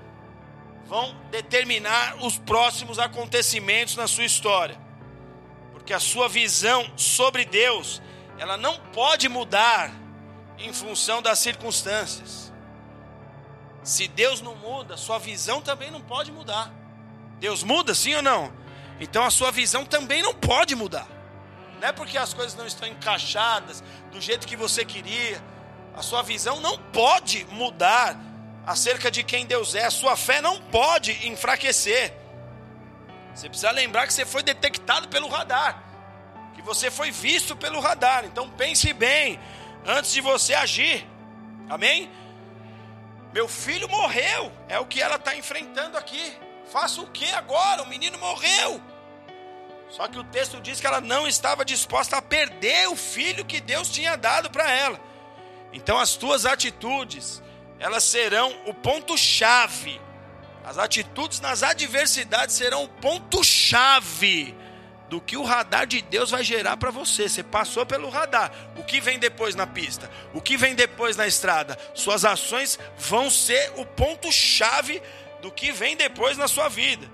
vão determinar os próximos acontecimentos na sua história. Porque a sua visão sobre Deus, ela não pode mudar em função das circunstâncias. Se Deus não muda, sua visão também não pode mudar. Deus muda, sim ou não? Então a sua visão também não pode mudar. Não é porque as coisas não estão encaixadas do jeito que você queria, a sua visão não pode mudar acerca de quem Deus é. A sua fé não pode enfraquecer. Você precisa lembrar que você foi detectado pelo radar, que você foi visto pelo radar. Então pense bem antes de você agir. Amém? Meu filho morreu, é o que ela está enfrentando aqui. Faça o que agora? O menino morreu. Só que o texto diz que ela não estava disposta a perder o filho que Deus tinha dado para ela. Então as tuas atitudes, elas serão o ponto chave. As atitudes nas adversidades serão o ponto chave do que o radar de Deus vai gerar para você. Você passou pelo radar. O que vem depois na pista? O que vem depois na estrada? Suas ações vão ser o ponto chave do que vem depois na sua vida.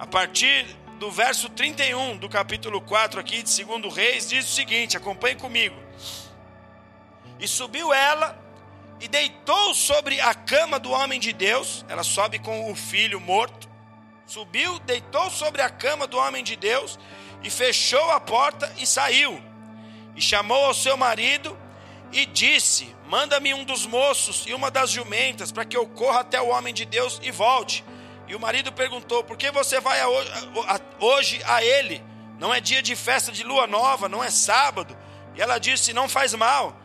A partir do verso 31 do capítulo 4 aqui de 2 Reis diz o seguinte, acompanhe comigo. E subiu ela e deitou sobre a cama do homem de Deus. Ela sobe com o filho morto. Subiu, deitou sobre a cama do homem de Deus e fechou a porta e saiu. E chamou ao seu marido e disse: Manda-me um dos moços e uma das jumentas, para que eu corra até o homem de Deus e volte. E o marido perguntou: Por que você vai hoje a ele? Não é dia de festa de lua nova, não é sábado. E ela disse: Não faz mal.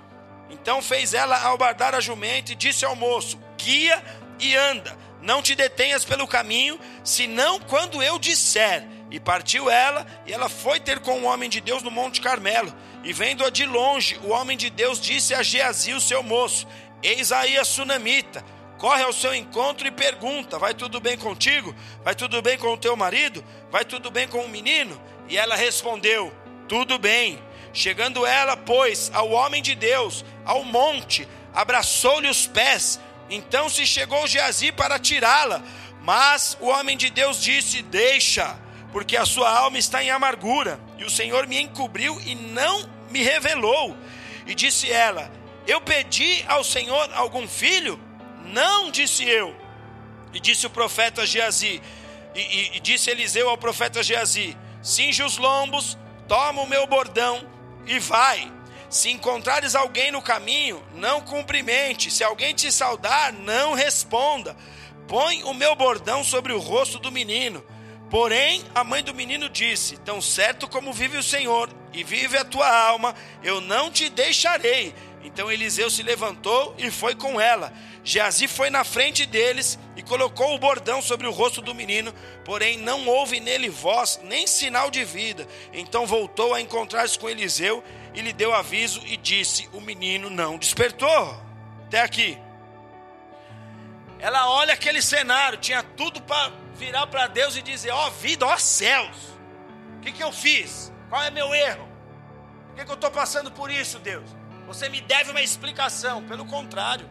Então fez ela albardar a jumenta e disse ao moço: Guia e anda, não te detenhas pelo caminho, senão quando eu disser. E partiu ela, e ela foi ter com o homem de Deus no Monte Carmelo. E vendo-a de longe, o homem de Deus disse a Geazi, o seu moço: Eis aí a sunamita. Corre ao seu encontro e pergunta: Vai tudo bem contigo? Vai tudo bem com o teu marido? Vai tudo bem com o menino? E ela respondeu: Tudo bem. Chegando ela, pois, ao homem de Deus, ao monte, abraçou-lhe os pés. Então se chegou Geazi para tirá-la. Mas o homem de Deus disse: Deixa, porque a sua alma está em amargura. E o Senhor me encobriu e não me revelou. E disse ela: Eu pedi ao Senhor algum filho? Não, disse eu. E disse o profeta Geazi: e, e, e disse Eliseu ao profeta Geazi: Cinge os lombos, toma o meu bordão e vai. Se encontrares alguém no caminho, não cumprimente. Se alguém te saudar, não responda. Põe o meu bordão sobre o rosto do menino, Porém, a mãe do menino disse: Tão certo como vive o Senhor e vive a tua alma, eu não te deixarei. Então Eliseu se levantou e foi com ela. Geazi foi na frente deles e colocou o bordão sobre o rosto do menino, porém não houve nele voz nem sinal de vida. Então voltou a encontrar-se com Eliseu e lhe deu aviso e disse: O menino não despertou. Até aqui. Ela olha aquele cenário, tinha tudo para virar para Deus e dizer: Ó oh, vida, ó oh, céus, o que, que eu fiz? Qual é meu erro? Por que, que eu estou passando por isso, Deus? Você me deve uma explicação. Pelo contrário,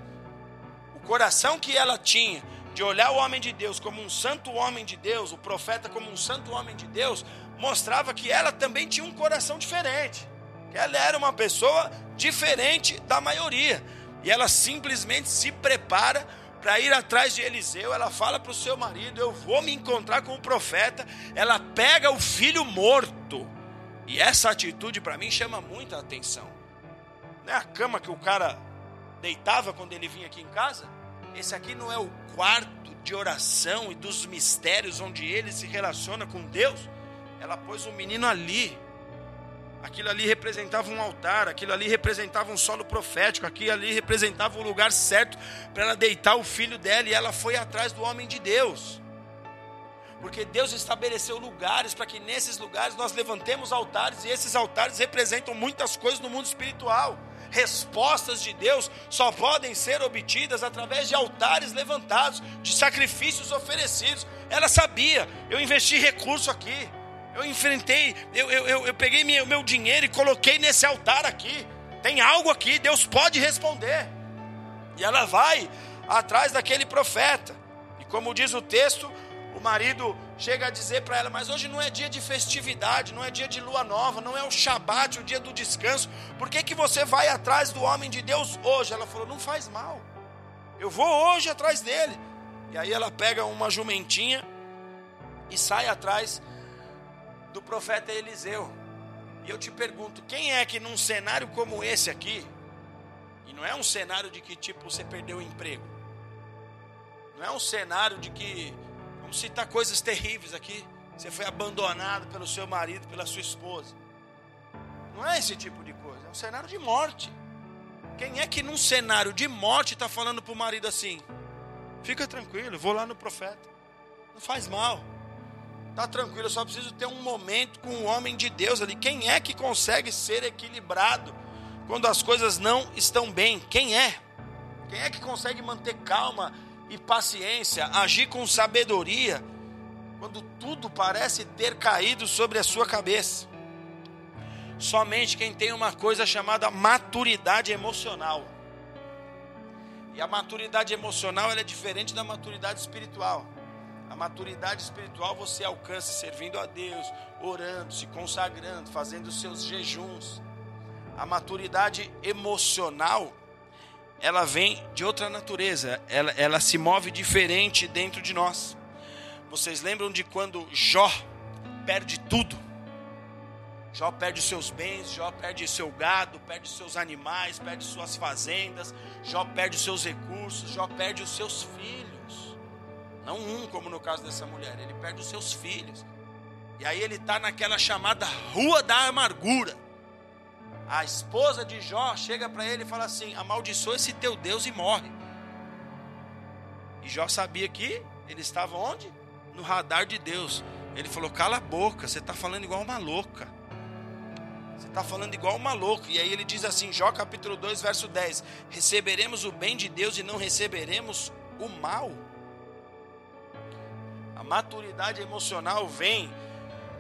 o coração que ela tinha de olhar o homem de Deus como um santo homem de Deus, o profeta como um santo homem de Deus, mostrava que ela também tinha um coração diferente. Que ela era uma pessoa diferente da maioria. E ela simplesmente se prepara para ir atrás de Eliseu. Ela fala para o seu marido: Eu vou me encontrar com o profeta. Ela pega o filho morto. E essa atitude para mim chama muita atenção. Não é a cama que o cara deitava quando ele vinha aqui em casa? Esse aqui não é o quarto de oração e dos mistérios onde ele se relaciona com Deus? Ela pôs o menino ali. Aquilo ali representava um altar, aquilo ali representava um solo profético, aquilo ali representava o lugar certo para ela deitar o filho dela e ela foi atrás do homem de Deus. Porque Deus estabeleceu lugares para que nesses lugares nós levantemos altares e esses altares representam muitas coisas no mundo espiritual. Respostas de Deus só podem ser obtidas através de altares levantados, de sacrifícios oferecidos. Ela sabia, eu investi recurso aqui, eu enfrentei, eu, eu, eu, eu peguei meu, meu dinheiro e coloquei nesse altar aqui. Tem algo aqui, Deus pode responder. E ela vai atrás daquele profeta. E como diz o texto, o marido chega a dizer para ela: Mas hoje não é dia de festividade, não é dia de lua nova, não é o Shabat, o dia do descanso. Por que, que você vai atrás do homem de Deus hoje? Ela falou: Não faz mal, eu vou hoje atrás dele. E aí ela pega uma jumentinha e sai atrás do profeta Eliseu. E eu te pergunto: quem é que num cenário como esse aqui, e não é um cenário de que tipo você perdeu o emprego, não é um cenário de que, vamos citar coisas terríveis aqui, você foi abandonado pelo seu marido, pela sua esposa. Não é esse tipo de coisa, é um cenário de morte. Quem é que num cenário de morte está falando para o marido assim? Fica tranquilo, vou lá no profeta. Não faz mal. Tá tranquilo, eu só preciso ter um momento com o homem de Deus ali. Quem é que consegue ser equilibrado quando as coisas não estão bem? Quem é? Quem é que consegue manter calma e paciência, agir com sabedoria quando tudo parece ter caído sobre a sua cabeça? Somente quem tem uma coisa chamada maturidade emocional. E a maturidade emocional é diferente da maturidade espiritual. A maturidade espiritual você alcança servindo a Deus, orando, se consagrando, fazendo os seus jejuns. A maturidade emocional, ela vem de outra natureza, ela, ela se move diferente dentro de nós. Vocês lembram de quando Jó perde tudo? Jó perde os seus bens, Jó perde seu gado, perde seus animais, perde suas fazendas, Jó perde os seus recursos, Jó perde os seus filhos. Não um, como no caso dessa mulher. Ele perde os seus filhos. E aí ele está naquela chamada Rua da Amargura. A esposa de Jó chega para ele e fala assim: amaldiçoa esse teu Deus e morre. E Jó sabia que ele estava onde? No radar de Deus. Ele falou: cala a boca, você está falando igual uma louca. Você está falando igual uma louca. E aí ele diz assim, Jó capítulo 2, verso 10: Receberemos o bem de Deus e não receberemos o mal. A maturidade emocional vem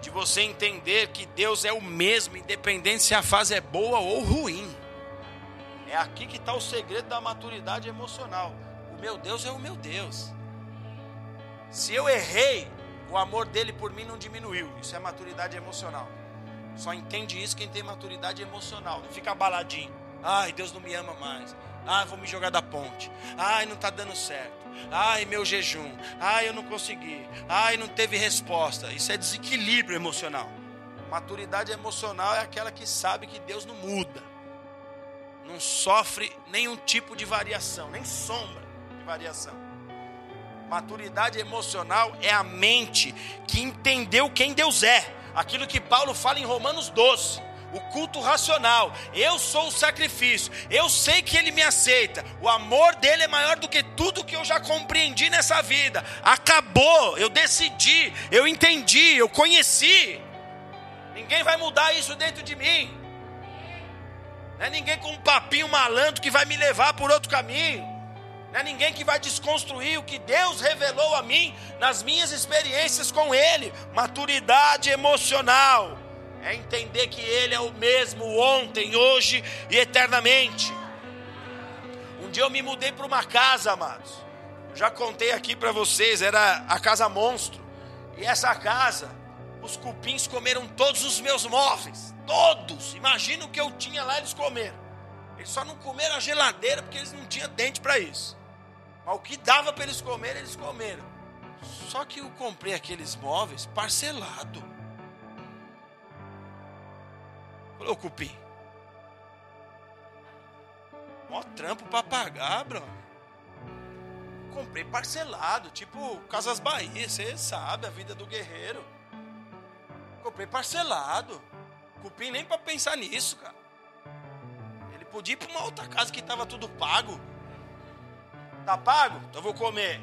de você entender que Deus é o mesmo, independente se a fase é boa ou ruim. É aqui que está o segredo da maturidade emocional. O meu Deus é o meu Deus. Se eu errei, o amor dele por mim não diminuiu. Isso é maturidade emocional. Só entende isso quem tem maturidade emocional. Não fica abaladinho. Ai, Deus não me ama mais. Ai, vou me jogar da ponte. Ai, não está dando certo. Ai, meu jejum. Ai, eu não consegui. Ai, não teve resposta. Isso é desequilíbrio emocional. Maturidade emocional é aquela que sabe que Deus não muda. Não sofre nenhum tipo de variação, nem sombra de variação. Maturidade emocional é a mente que entendeu quem Deus é. Aquilo que Paulo fala em Romanos 12 o culto racional. Eu sou o sacrifício. Eu sei que ele me aceita. O amor dele é maior do que tudo que eu já compreendi nessa vida. Acabou. Eu decidi, eu entendi, eu conheci. Ninguém vai mudar isso dentro de mim. Não é ninguém com um papinho malandro que vai me levar por outro caminho. Não é ninguém que vai desconstruir o que Deus revelou a mim nas minhas experiências com Ele. Maturidade emocional é entender que Ele é o mesmo ontem, hoje e eternamente. Um dia eu me mudei para uma casa, amados. já contei aqui para vocês, era a casa monstro. E essa casa, os cupins comeram todos os meus móveis, todos. Imagina o que eu tinha lá, eles comeram. Eles só não comeram a geladeira porque eles não tinham dente para isso. Mas o que dava para eles comerem, eles comeram. Só que eu comprei aqueles móveis parcelado. Cupim. Mó trampo para pagar, bro. Comprei parcelado, tipo Casas Bahia, você sabe a vida do guerreiro. Comprei parcelado. Cupim nem para pensar nisso, cara. Ele podia ir para uma outra casa que estava tudo pago. Tá pago? Então eu vou comer.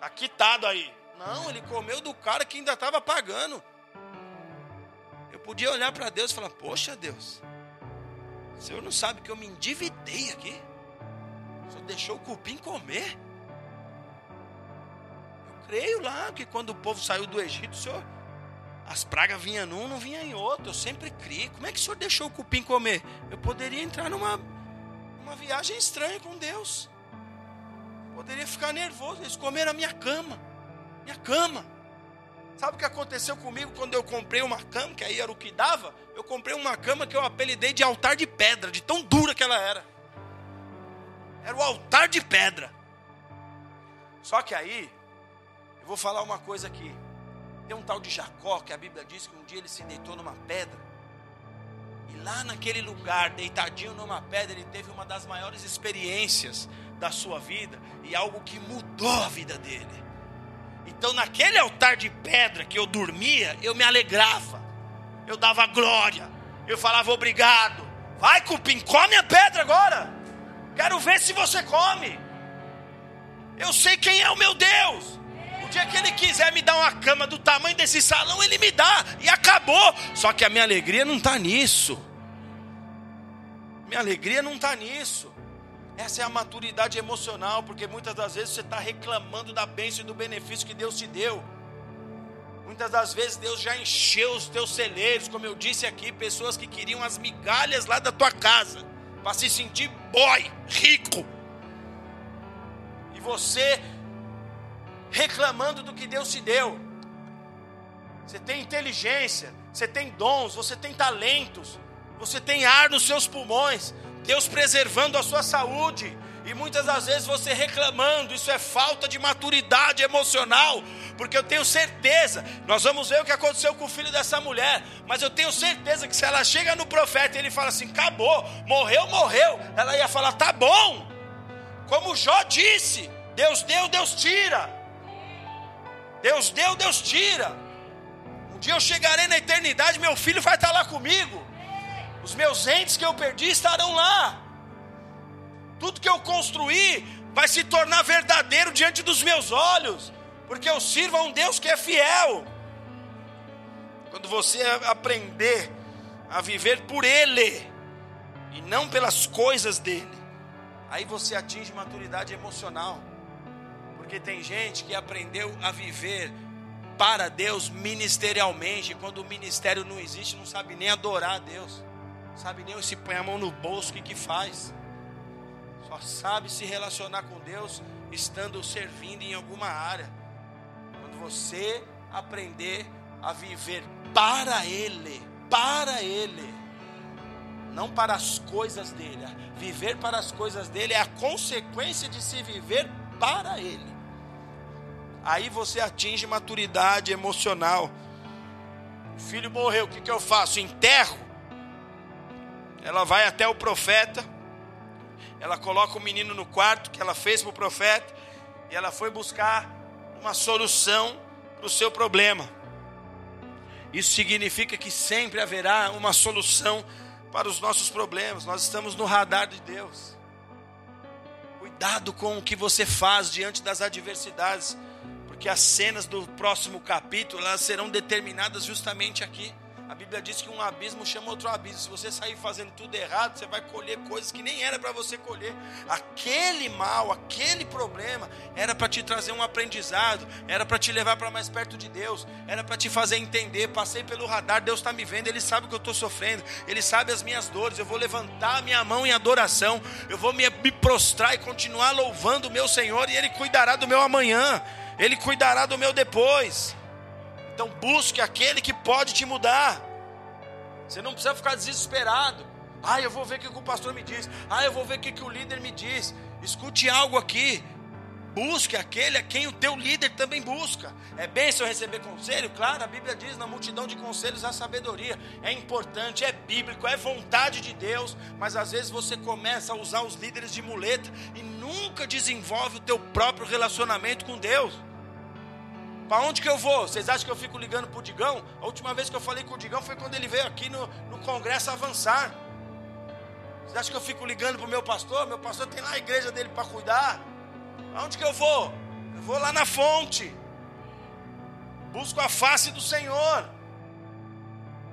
Tá quitado aí. Não, ele comeu do cara que ainda estava pagando podia olhar para Deus e falar: Poxa, Deus, o Senhor não sabe que eu me endividei aqui? O Senhor deixou o cupim comer? Eu creio lá que quando o povo saiu do Egito, o Senhor, as pragas vinham num, não vinha em outro. Eu sempre criei. Como é que o Senhor deixou o cupim comer? Eu poderia entrar numa uma viagem estranha com Deus. Poderia ficar nervoso. Eles comeram a minha cama. Minha cama. Sabe o que aconteceu comigo quando eu comprei uma cama, que aí era o que dava? Eu comprei uma cama que eu apelidei de altar de pedra, de tão dura que ela era. Era o altar de pedra. Só que aí, eu vou falar uma coisa aqui. Tem um tal de Jacó que a Bíblia diz que um dia ele se deitou numa pedra. E lá naquele lugar, deitadinho numa pedra, ele teve uma das maiores experiências da sua vida e algo que mudou a vida dele. Então, naquele altar de pedra que eu dormia, eu me alegrava, eu dava glória, eu falava obrigado. Vai, cupim, come a pedra agora. Quero ver se você come. Eu sei quem é o meu Deus. O dia que Ele quiser me dar uma cama do tamanho desse salão, Ele me dá. E acabou. Só que a minha alegria não está nisso. Minha alegria não está nisso. Essa é a maturidade emocional, porque muitas das vezes você está reclamando da bênção e do benefício que Deus te deu. Muitas das vezes Deus já encheu os teus celeiros, como eu disse aqui, pessoas que queriam as migalhas lá da tua casa, para se sentir boy, rico. E você reclamando do que Deus te deu. Você tem inteligência, você tem dons, você tem talentos, você tem ar nos seus pulmões, Deus preservando a sua saúde, e muitas das vezes você reclamando, isso é falta de maturidade emocional, porque eu tenho certeza, nós vamos ver o que aconteceu com o filho dessa mulher, mas eu tenho certeza que se ela chega no profeta e ele fala assim: acabou, morreu, morreu, ela ia falar: tá bom, como Jó disse: Deus deu, Deus tira, Deus deu, Deus tira. Um dia eu chegarei na eternidade, meu filho vai estar lá comigo. Os meus entes que eu perdi estarão lá. Tudo que eu construí vai se tornar verdadeiro diante dos meus olhos, porque eu sirvo a um Deus que é fiel. Quando você aprender a viver por Ele e não pelas coisas dele, aí você atinge maturidade emocional. Porque tem gente que aprendeu a viver para Deus ministerialmente, quando o ministério não existe, não sabe nem adorar a Deus sabe nem se põe a mão no bolso, o que, que faz. Só sabe se relacionar com Deus estando servindo em alguma área. Quando você aprender a viver para Ele, para Ele, não para as coisas dele. Viver para as coisas dele é a consequência de se viver para Ele. Aí você atinge maturidade emocional. O filho morreu, o que, que eu faço? Enterro? Ela vai até o profeta, ela coloca o menino no quarto que ela fez para o profeta, e ela foi buscar uma solução para o seu problema. Isso significa que sempre haverá uma solução para os nossos problemas. Nós estamos no radar de Deus. Cuidado com o que você faz diante das adversidades, porque as cenas do próximo capítulo elas serão determinadas justamente aqui. A Bíblia diz que um abismo chama outro abismo. Se você sair fazendo tudo errado, você vai colher coisas que nem era para você colher. Aquele mal, aquele problema, era para te trazer um aprendizado, era para te levar para mais perto de Deus, era para te fazer entender. Passei pelo radar, Deus está me vendo, Ele sabe que eu estou sofrendo, Ele sabe as minhas dores. Eu vou levantar a minha mão em adoração, eu vou me, me prostrar e continuar louvando o meu Senhor, e Ele cuidará do meu amanhã, Ele cuidará do meu depois. Então busque aquele que pode te mudar. Você não precisa ficar desesperado. Ah, eu vou ver o que o pastor me diz. Ah, eu vou ver o que o líder me diz. Escute algo aqui. Busque aquele a quem o teu líder também busca. É bênção receber conselho? Claro, a Bíblia diz: na multidão de conselhos há sabedoria. É importante, é bíblico, é vontade de Deus. Mas às vezes você começa a usar os líderes de muleta e nunca desenvolve o teu próprio relacionamento com Deus. Para onde que eu vou? Vocês acham que eu fico ligando para o Digão? A última vez que eu falei com o Digão foi quando ele veio aqui no, no congresso avançar. Vocês acham que eu fico ligando para o meu pastor? Meu pastor tem lá a igreja dele para cuidar. Aonde que eu vou? Eu vou lá na fonte. Busco a face do Senhor.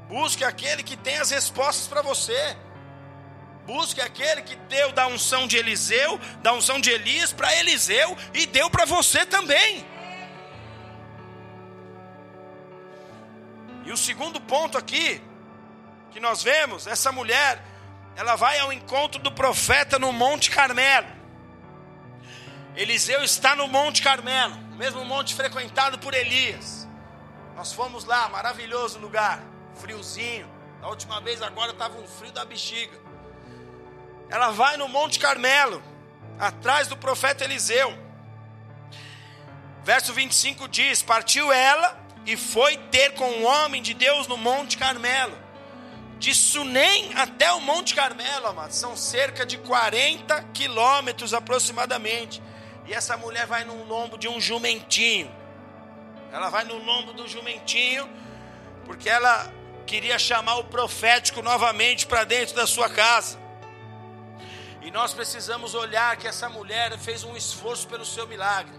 Busque aquele que tem as respostas para você. Busque aquele que deu da unção de Eliseu, da unção de Elias para Eliseu e deu para você também. E o segundo ponto aqui, que nós vemos, essa mulher, ela vai ao encontro do profeta no Monte Carmelo. Eliseu está no Monte Carmelo, o mesmo monte frequentado por Elias. Nós fomos lá, maravilhoso lugar, friozinho. Da última vez agora estava um frio da bexiga. Ela vai no Monte Carmelo, atrás do profeta Eliseu. Verso 25 diz: Partiu ela e foi ter com o homem de Deus no Monte Carmelo. De Sunem até o Monte Carmelo, amados, são cerca de 40 quilômetros aproximadamente. E essa mulher vai no lombo de um jumentinho. Ela vai no lombo do jumentinho, porque ela queria chamar o profético novamente para dentro da sua casa. E nós precisamos olhar que essa mulher fez um esforço pelo seu milagre.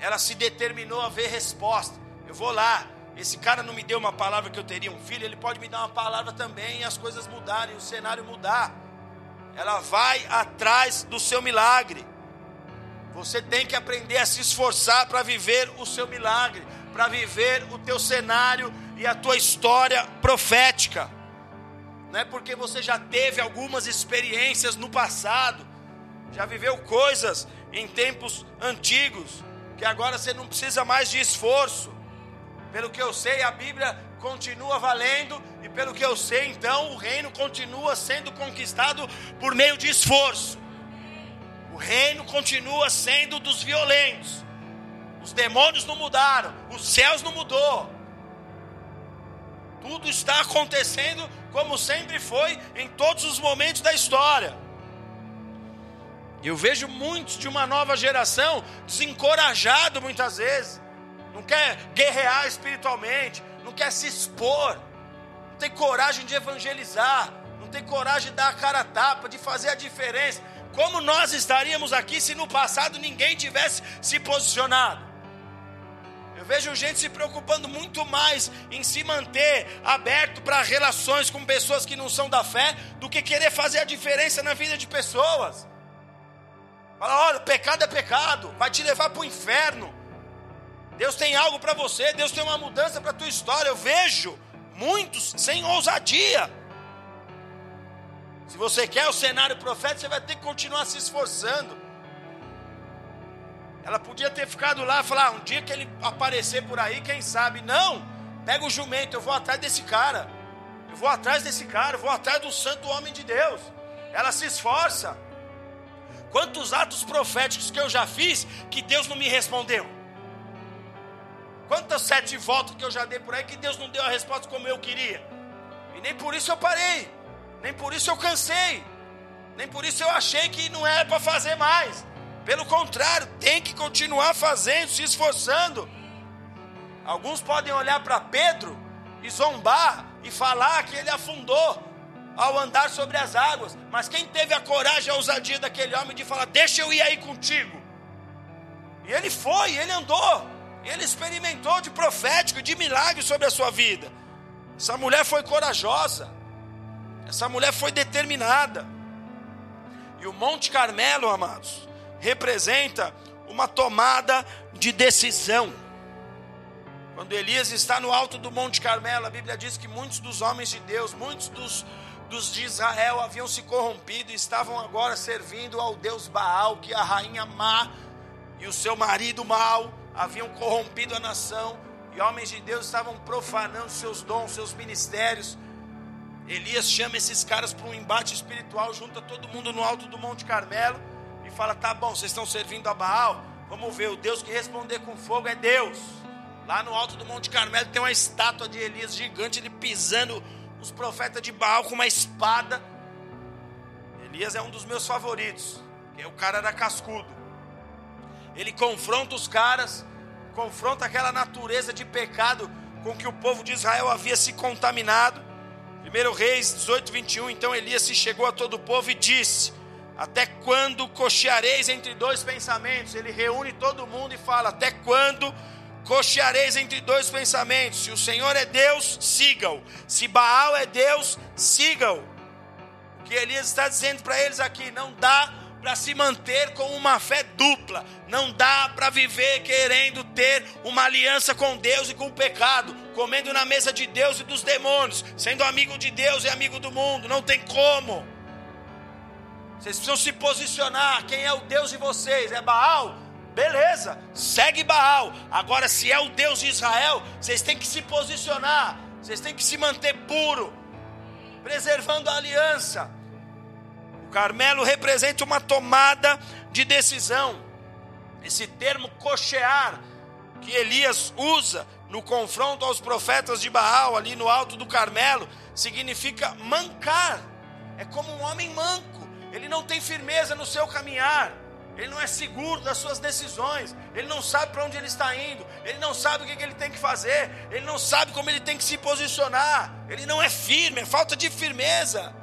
Ela se determinou a ver resposta. Eu vou lá. Esse cara não me deu uma palavra que eu teria um filho, ele pode me dar uma palavra também e as coisas mudarem, o cenário mudar. Ela vai atrás do seu milagre. Você tem que aprender a se esforçar para viver o seu milagre, para viver o teu cenário e a tua história profética. Não é porque você já teve algumas experiências no passado, já viveu coisas em tempos antigos, que agora você não precisa mais de esforço. Pelo que eu sei, a Bíblia continua valendo, e pelo que eu sei, então, o reino continua sendo conquistado por meio de esforço. O reino continua sendo dos violentos. Os demônios não mudaram, os céus não mudou. Tudo está acontecendo como sempre foi em todos os momentos da história. Eu vejo muitos de uma nova geração desencorajado muitas vezes não quer guerrear espiritualmente, não quer se expor, não tem coragem de evangelizar, não tem coragem de dar a cara a tapa, de fazer a diferença. Como nós estaríamos aqui se no passado ninguém tivesse se posicionado? Eu vejo gente se preocupando muito mais em se manter aberto para relações com pessoas que não são da fé do que querer fazer a diferença na vida de pessoas. Fala, olha, pecado é pecado, vai te levar para o inferno. Deus tem algo para você, Deus tem uma mudança para a tua história. Eu vejo muitos sem ousadia. Se você quer o cenário profético, você vai ter que continuar se esforçando. Ela podia ter ficado lá e falar: ah, um dia que ele aparecer por aí, quem sabe? Não, pega o jumento, eu vou atrás desse cara. Eu vou atrás desse cara, eu vou atrás do santo homem de Deus. Ela se esforça. Quantos atos proféticos que eu já fiz que Deus não me respondeu? Quantas sete voltas que eu já dei por aí que Deus não deu a resposta como eu queria. E nem por isso eu parei. Nem por isso eu cansei. Nem por isso eu achei que não era para fazer mais. Pelo contrário, tem que continuar fazendo, se esforçando. Alguns podem olhar para Pedro e zombar e falar que ele afundou ao andar sobre as águas. Mas quem teve a coragem e a ousadia daquele homem de falar: Deixa eu ir aí contigo. E ele foi, ele andou, ele experimentou de profético, de milagre sobre a sua vida. Essa mulher foi corajosa, essa mulher foi determinada. E o Monte Carmelo, amados, representa uma tomada de decisão. Quando Elias está no alto do Monte Carmelo, a Bíblia diz que muitos dos homens de Deus, muitos dos, dos de Israel haviam se corrompido e estavam agora servindo ao Deus Baal, que a rainha Má e o seu marido Mal haviam corrompido a nação, e homens de Deus estavam profanando seus dons, seus ministérios. Elias chama esses caras para um embate espiritual, junta todo mundo no alto do Monte Carmelo e fala: tá bom, vocês estão servindo a Baal, vamos ver, o Deus que responder com fogo é Deus. Lá no alto do Monte Carmelo tem uma estátua de Elias gigante, ele pisando os profetas de Baal com uma espada. Elias é um dos meus favoritos, porque o cara era cascudo. Ele confronta os caras, confronta aquela natureza de pecado com que o povo de Israel havia se contaminado. 1 Reis 18, 21. Então Elias se chegou a todo o povo e disse: Até quando cocheareis entre dois pensamentos? Ele reúne todo mundo e fala: Até quando cocheareis entre dois pensamentos. Se o Senhor é Deus, siga-o. Se Baal é Deus, siga-o. O que Elias está dizendo para eles aqui: não dá para se manter com uma fé dupla, não dá para viver querendo ter uma aliança com Deus e com o pecado, comendo na mesa de Deus e dos demônios, sendo amigo de Deus e amigo do mundo, não tem como. Vocês precisam se posicionar. Quem é o Deus de vocês? É Baal? Beleza, segue Baal. Agora, se é o Deus de Israel, vocês têm que se posicionar, vocês têm que se manter puro, preservando a aliança. Carmelo representa uma tomada de decisão. Esse termo cochear, que Elias usa no confronto aos profetas de Baal, ali no alto do Carmelo, significa mancar. É como um homem manco, ele não tem firmeza no seu caminhar ele não é seguro das suas decisões, ele não sabe para onde ele está indo, ele não sabe o que ele tem que fazer, ele não sabe como ele tem que se posicionar, ele não é firme, é falta de firmeza.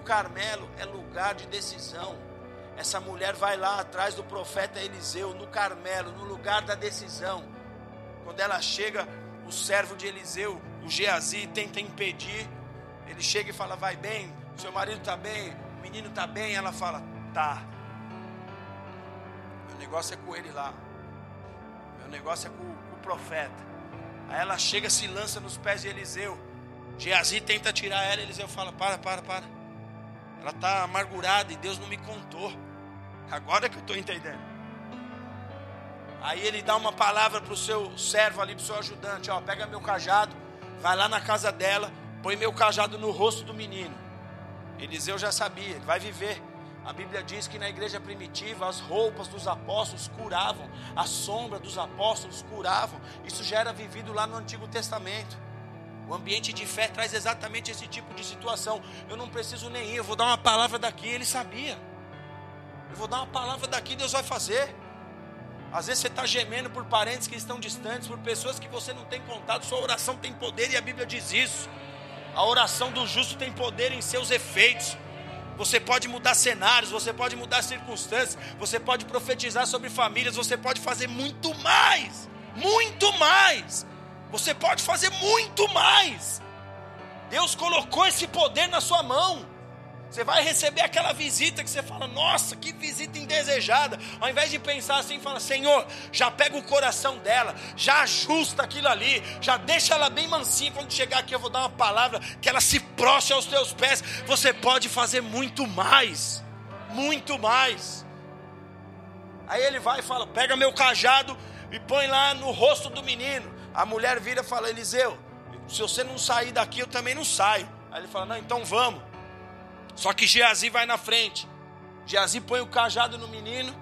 O Carmelo é lugar de decisão. Essa mulher vai lá atrás do profeta Eliseu, no Carmelo, no lugar da decisão. Quando ela chega, o servo de Eliseu, o Geazi, tenta impedir. Ele chega e fala: Vai bem, seu marido está bem, o menino está bem. Ela fala: Tá negócio é com ele lá. Meu negócio é com, com o profeta. Aí ela chega, se lança nos pés de Eliseu. Geazi tenta tirar ela. Eliseu fala: Para, para, para. Ela está amargurada e Deus não me contou. Agora que eu estou entendendo. Aí ele dá uma palavra para o seu servo ali, para o seu ajudante: Ó, pega meu cajado, vai lá na casa dela, põe meu cajado no rosto do menino. Eliseu já sabia, ele vai viver. A Bíblia diz que na igreja primitiva as roupas dos apóstolos curavam, a sombra dos apóstolos curavam. Isso já era vivido lá no Antigo Testamento. O ambiente de fé traz exatamente esse tipo de situação. Eu não preciso nem ir, eu vou dar uma palavra daqui, ele sabia. Eu vou dar uma palavra daqui, Deus vai fazer. Às vezes você está gemendo por parentes que estão distantes, por pessoas que você não tem contato. Sua oração tem poder e a Bíblia diz isso. A oração do justo tem poder em seus efeitos. Você pode mudar cenários, você pode mudar circunstâncias, você pode profetizar sobre famílias, você pode fazer muito mais. Muito mais. Você pode fazer muito mais. Deus colocou esse poder na sua mão. Você vai receber aquela visita que você fala, nossa, que visita indesejada. Ao invés de pensar assim, fala, Senhor, já pega o coração dela, já ajusta aquilo ali, já deixa ela bem mansinha. Quando chegar aqui, eu vou dar uma palavra que ela se prostre aos teus pés. Você pode fazer muito mais, muito mais. Aí ele vai e fala: pega meu cajado e põe lá no rosto do menino. A mulher vira e fala: Eliseu, se você não sair daqui, eu também não saio. Aí ele fala: não, então vamos. Só que Geazi vai na frente. Geazi põe o cajado no menino.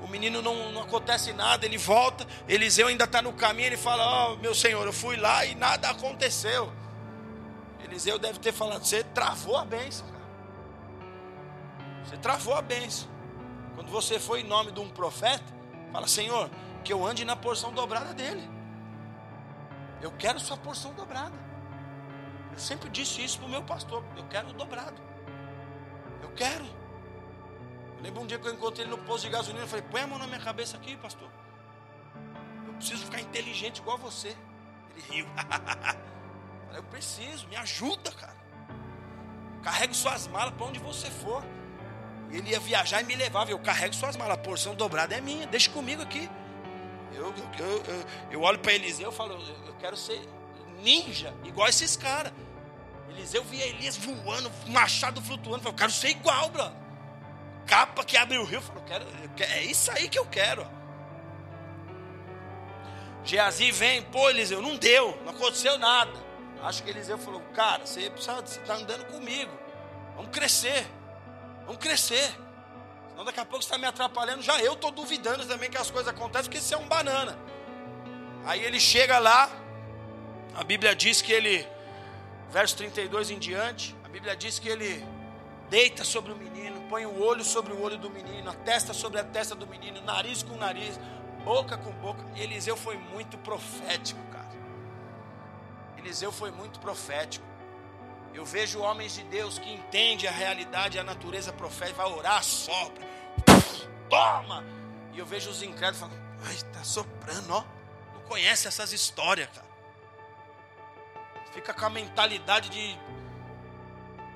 O menino não, não acontece nada, ele volta. Eliseu ainda está no caminho. Ele fala: oh, meu senhor, eu fui lá e nada aconteceu. Eliseu deve ter falado: Você travou a bênção, cara. Você travou a bênção. Quando você for em nome de um profeta, fala, Senhor, que eu ande na porção dobrada dele. Eu quero sua porção dobrada. Eu sempre disse isso para o meu pastor. Eu quero dobrado. Eu quero. Eu lembro um dia que eu encontrei ele no posto de gasolina. Eu falei, põe a mão na minha cabeça aqui, pastor. Eu preciso ficar inteligente igual você. Ele riu. eu preciso, me ajuda, cara. Carregue suas malas para onde você for. Ele ia viajar e me levava. Eu carrego suas malas. A porção dobrada é minha. Deixa comigo aqui. Eu, eu, eu, eu olho para Eliseu e falo: eu quero ser ninja, igual esses caras. Eliseu via Elias voando, machado flutuando. Falo, eu quero ser igual, bro. Capa que abre o rio. Falo, eu quero, eu quero, é isso aí que eu quero. Geazi vem, pô, Eliseu, não deu, não aconteceu nada. Acho que Eliseu falou, cara, você precisa, você está andando comigo. Vamos crescer. Vamos crescer. Senão daqui a pouco você está me atrapalhando. Já eu estou duvidando também que as coisas acontecem, porque você é um banana. Aí ele chega lá, a Bíblia diz que ele, verso 32 em diante, a Bíblia diz que ele deita sobre o menino, põe o olho sobre o olho do menino, a testa sobre a testa do menino, nariz com nariz, boca com boca. Eliseu foi muito profético, cara. Eliseu foi muito profético. Eu vejo homens de Deus que entendem a realidade, a natureza profética, vai orar, sopra, toma. E eu vejo os incrédulos falando, ai, está soprando, ó. Não conhece essas histórias, cara. Fica com a mentalidade de,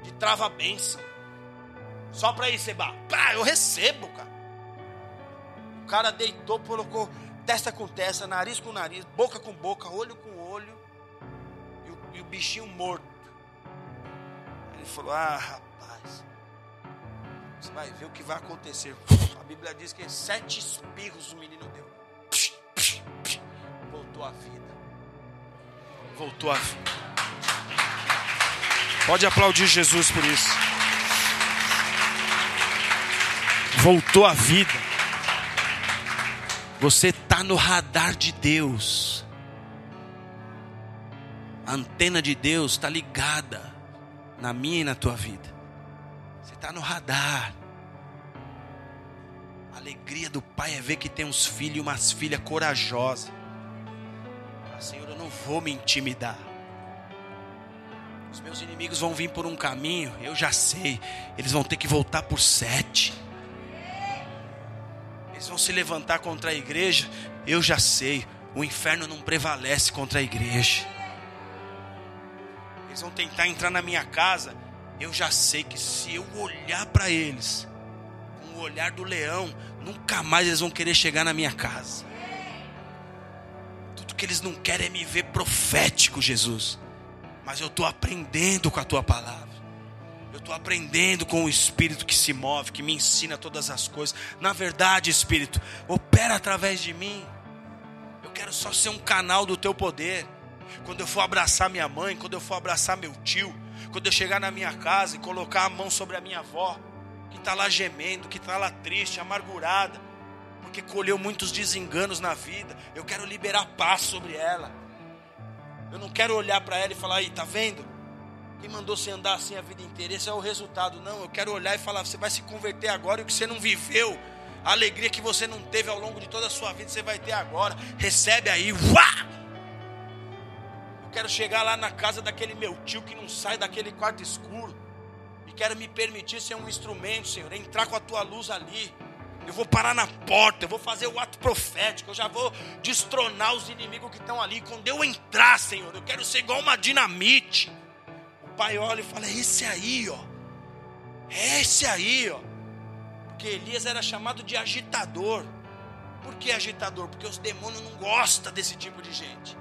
de trava-benção. Só para ir, Seba. Pá, eu recebo, cara. O cara deitou, colocou testa com testa, nariz com nariz, boca com boca, olho com olho. E o, e o bichinho morto falou: Ah, rapaz, você vai ver o que vai acontecer. A Bíblia diz que sete espirros o menino deu. Voltou à vida. Voltou à vida. Pode aplaudir Jesus por isso. Voltou à vida. Você está no radar de Deus. A antena de Deus está ligada na minha e na tua vida. Você está no radar. A alegria do pai é ver que tem uns filhos e umas filhas corajosas. Ah, Senhor, eu não vou me intimidar. Os meus inimigos vão vir por um caminho, eu já sei. Eles vão ter que voltar por sete. Eles vão se levantar contra a igreja, eu já sei. O inferno não prevalece contra a igreja eles vão tentar entrar na minha casa, eu já sei que se eu olhar para eles com o olhar do leão, nunca mais eles vão querer chegar na minha casa. Tudo que eles não querem é me ver profético, Jesus. Mas eu estou aprendendo com a tua palavra. Eu estou aprendendo com o Espírito que se move, que me ensina todas as coisas. Na verdade, Espírito, opera através de mim. Eu quero só ser um canal do teu poder quando eu for abraçar minha mãe, quando eu for abraçar meu tio, quando eu chegar na minha casa e colocar a mão sobre a minha avó, que está lá gemendo, que está lá triste, amargurada, porque colheu muitos desenganos na vida, eu quero liberar paz sobre ela. Eu não quero olhar para ela e falar, aí, tá vendo? Quem mandou você andar assim a vida inteira? Esse é o resultado. Não, eu quero olhar e falar, você vai se converter agora e o que você não viveu, a alegria que você não teve ao longo de toda a sua vida, você vai ter agora. Recebe aí, uá! Quero chegar lá na casa daquele meu tio que não sai daquele quarto escuro. E quero me permitir ser um instrumento, Senhor, entrar com a tua luz ali. Eu vou parar na porta, eu vou fazer o ato profético, eu já vou destronar os inimigos que estão ali. Quando eu entrar, Senhor, eu quero ser igual uma dinamite. O pai olha e fala: é esse aí, ó. É esse aí, ó. Porque Elias era chamado de agitador. Por que agitador? Porque os demônios não gostam desse tipo de gente.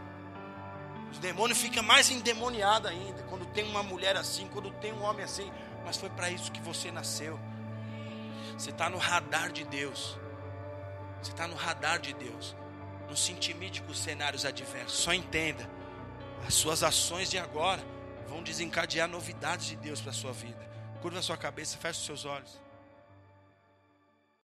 Os demônios ficam mais endemoniados ainda. Quando tem uma mulher assim, quando tem um homem assim. Mas foi para isso que você nasceu. Você está no radar de Deus. Você está no radar de Deus. Não se intimide com os cenários adversos. Só entenda. As suas ações de agora vão desencadear novidades de Deus para a sua vida. Curva a sua cabeça, feche os seus olhos.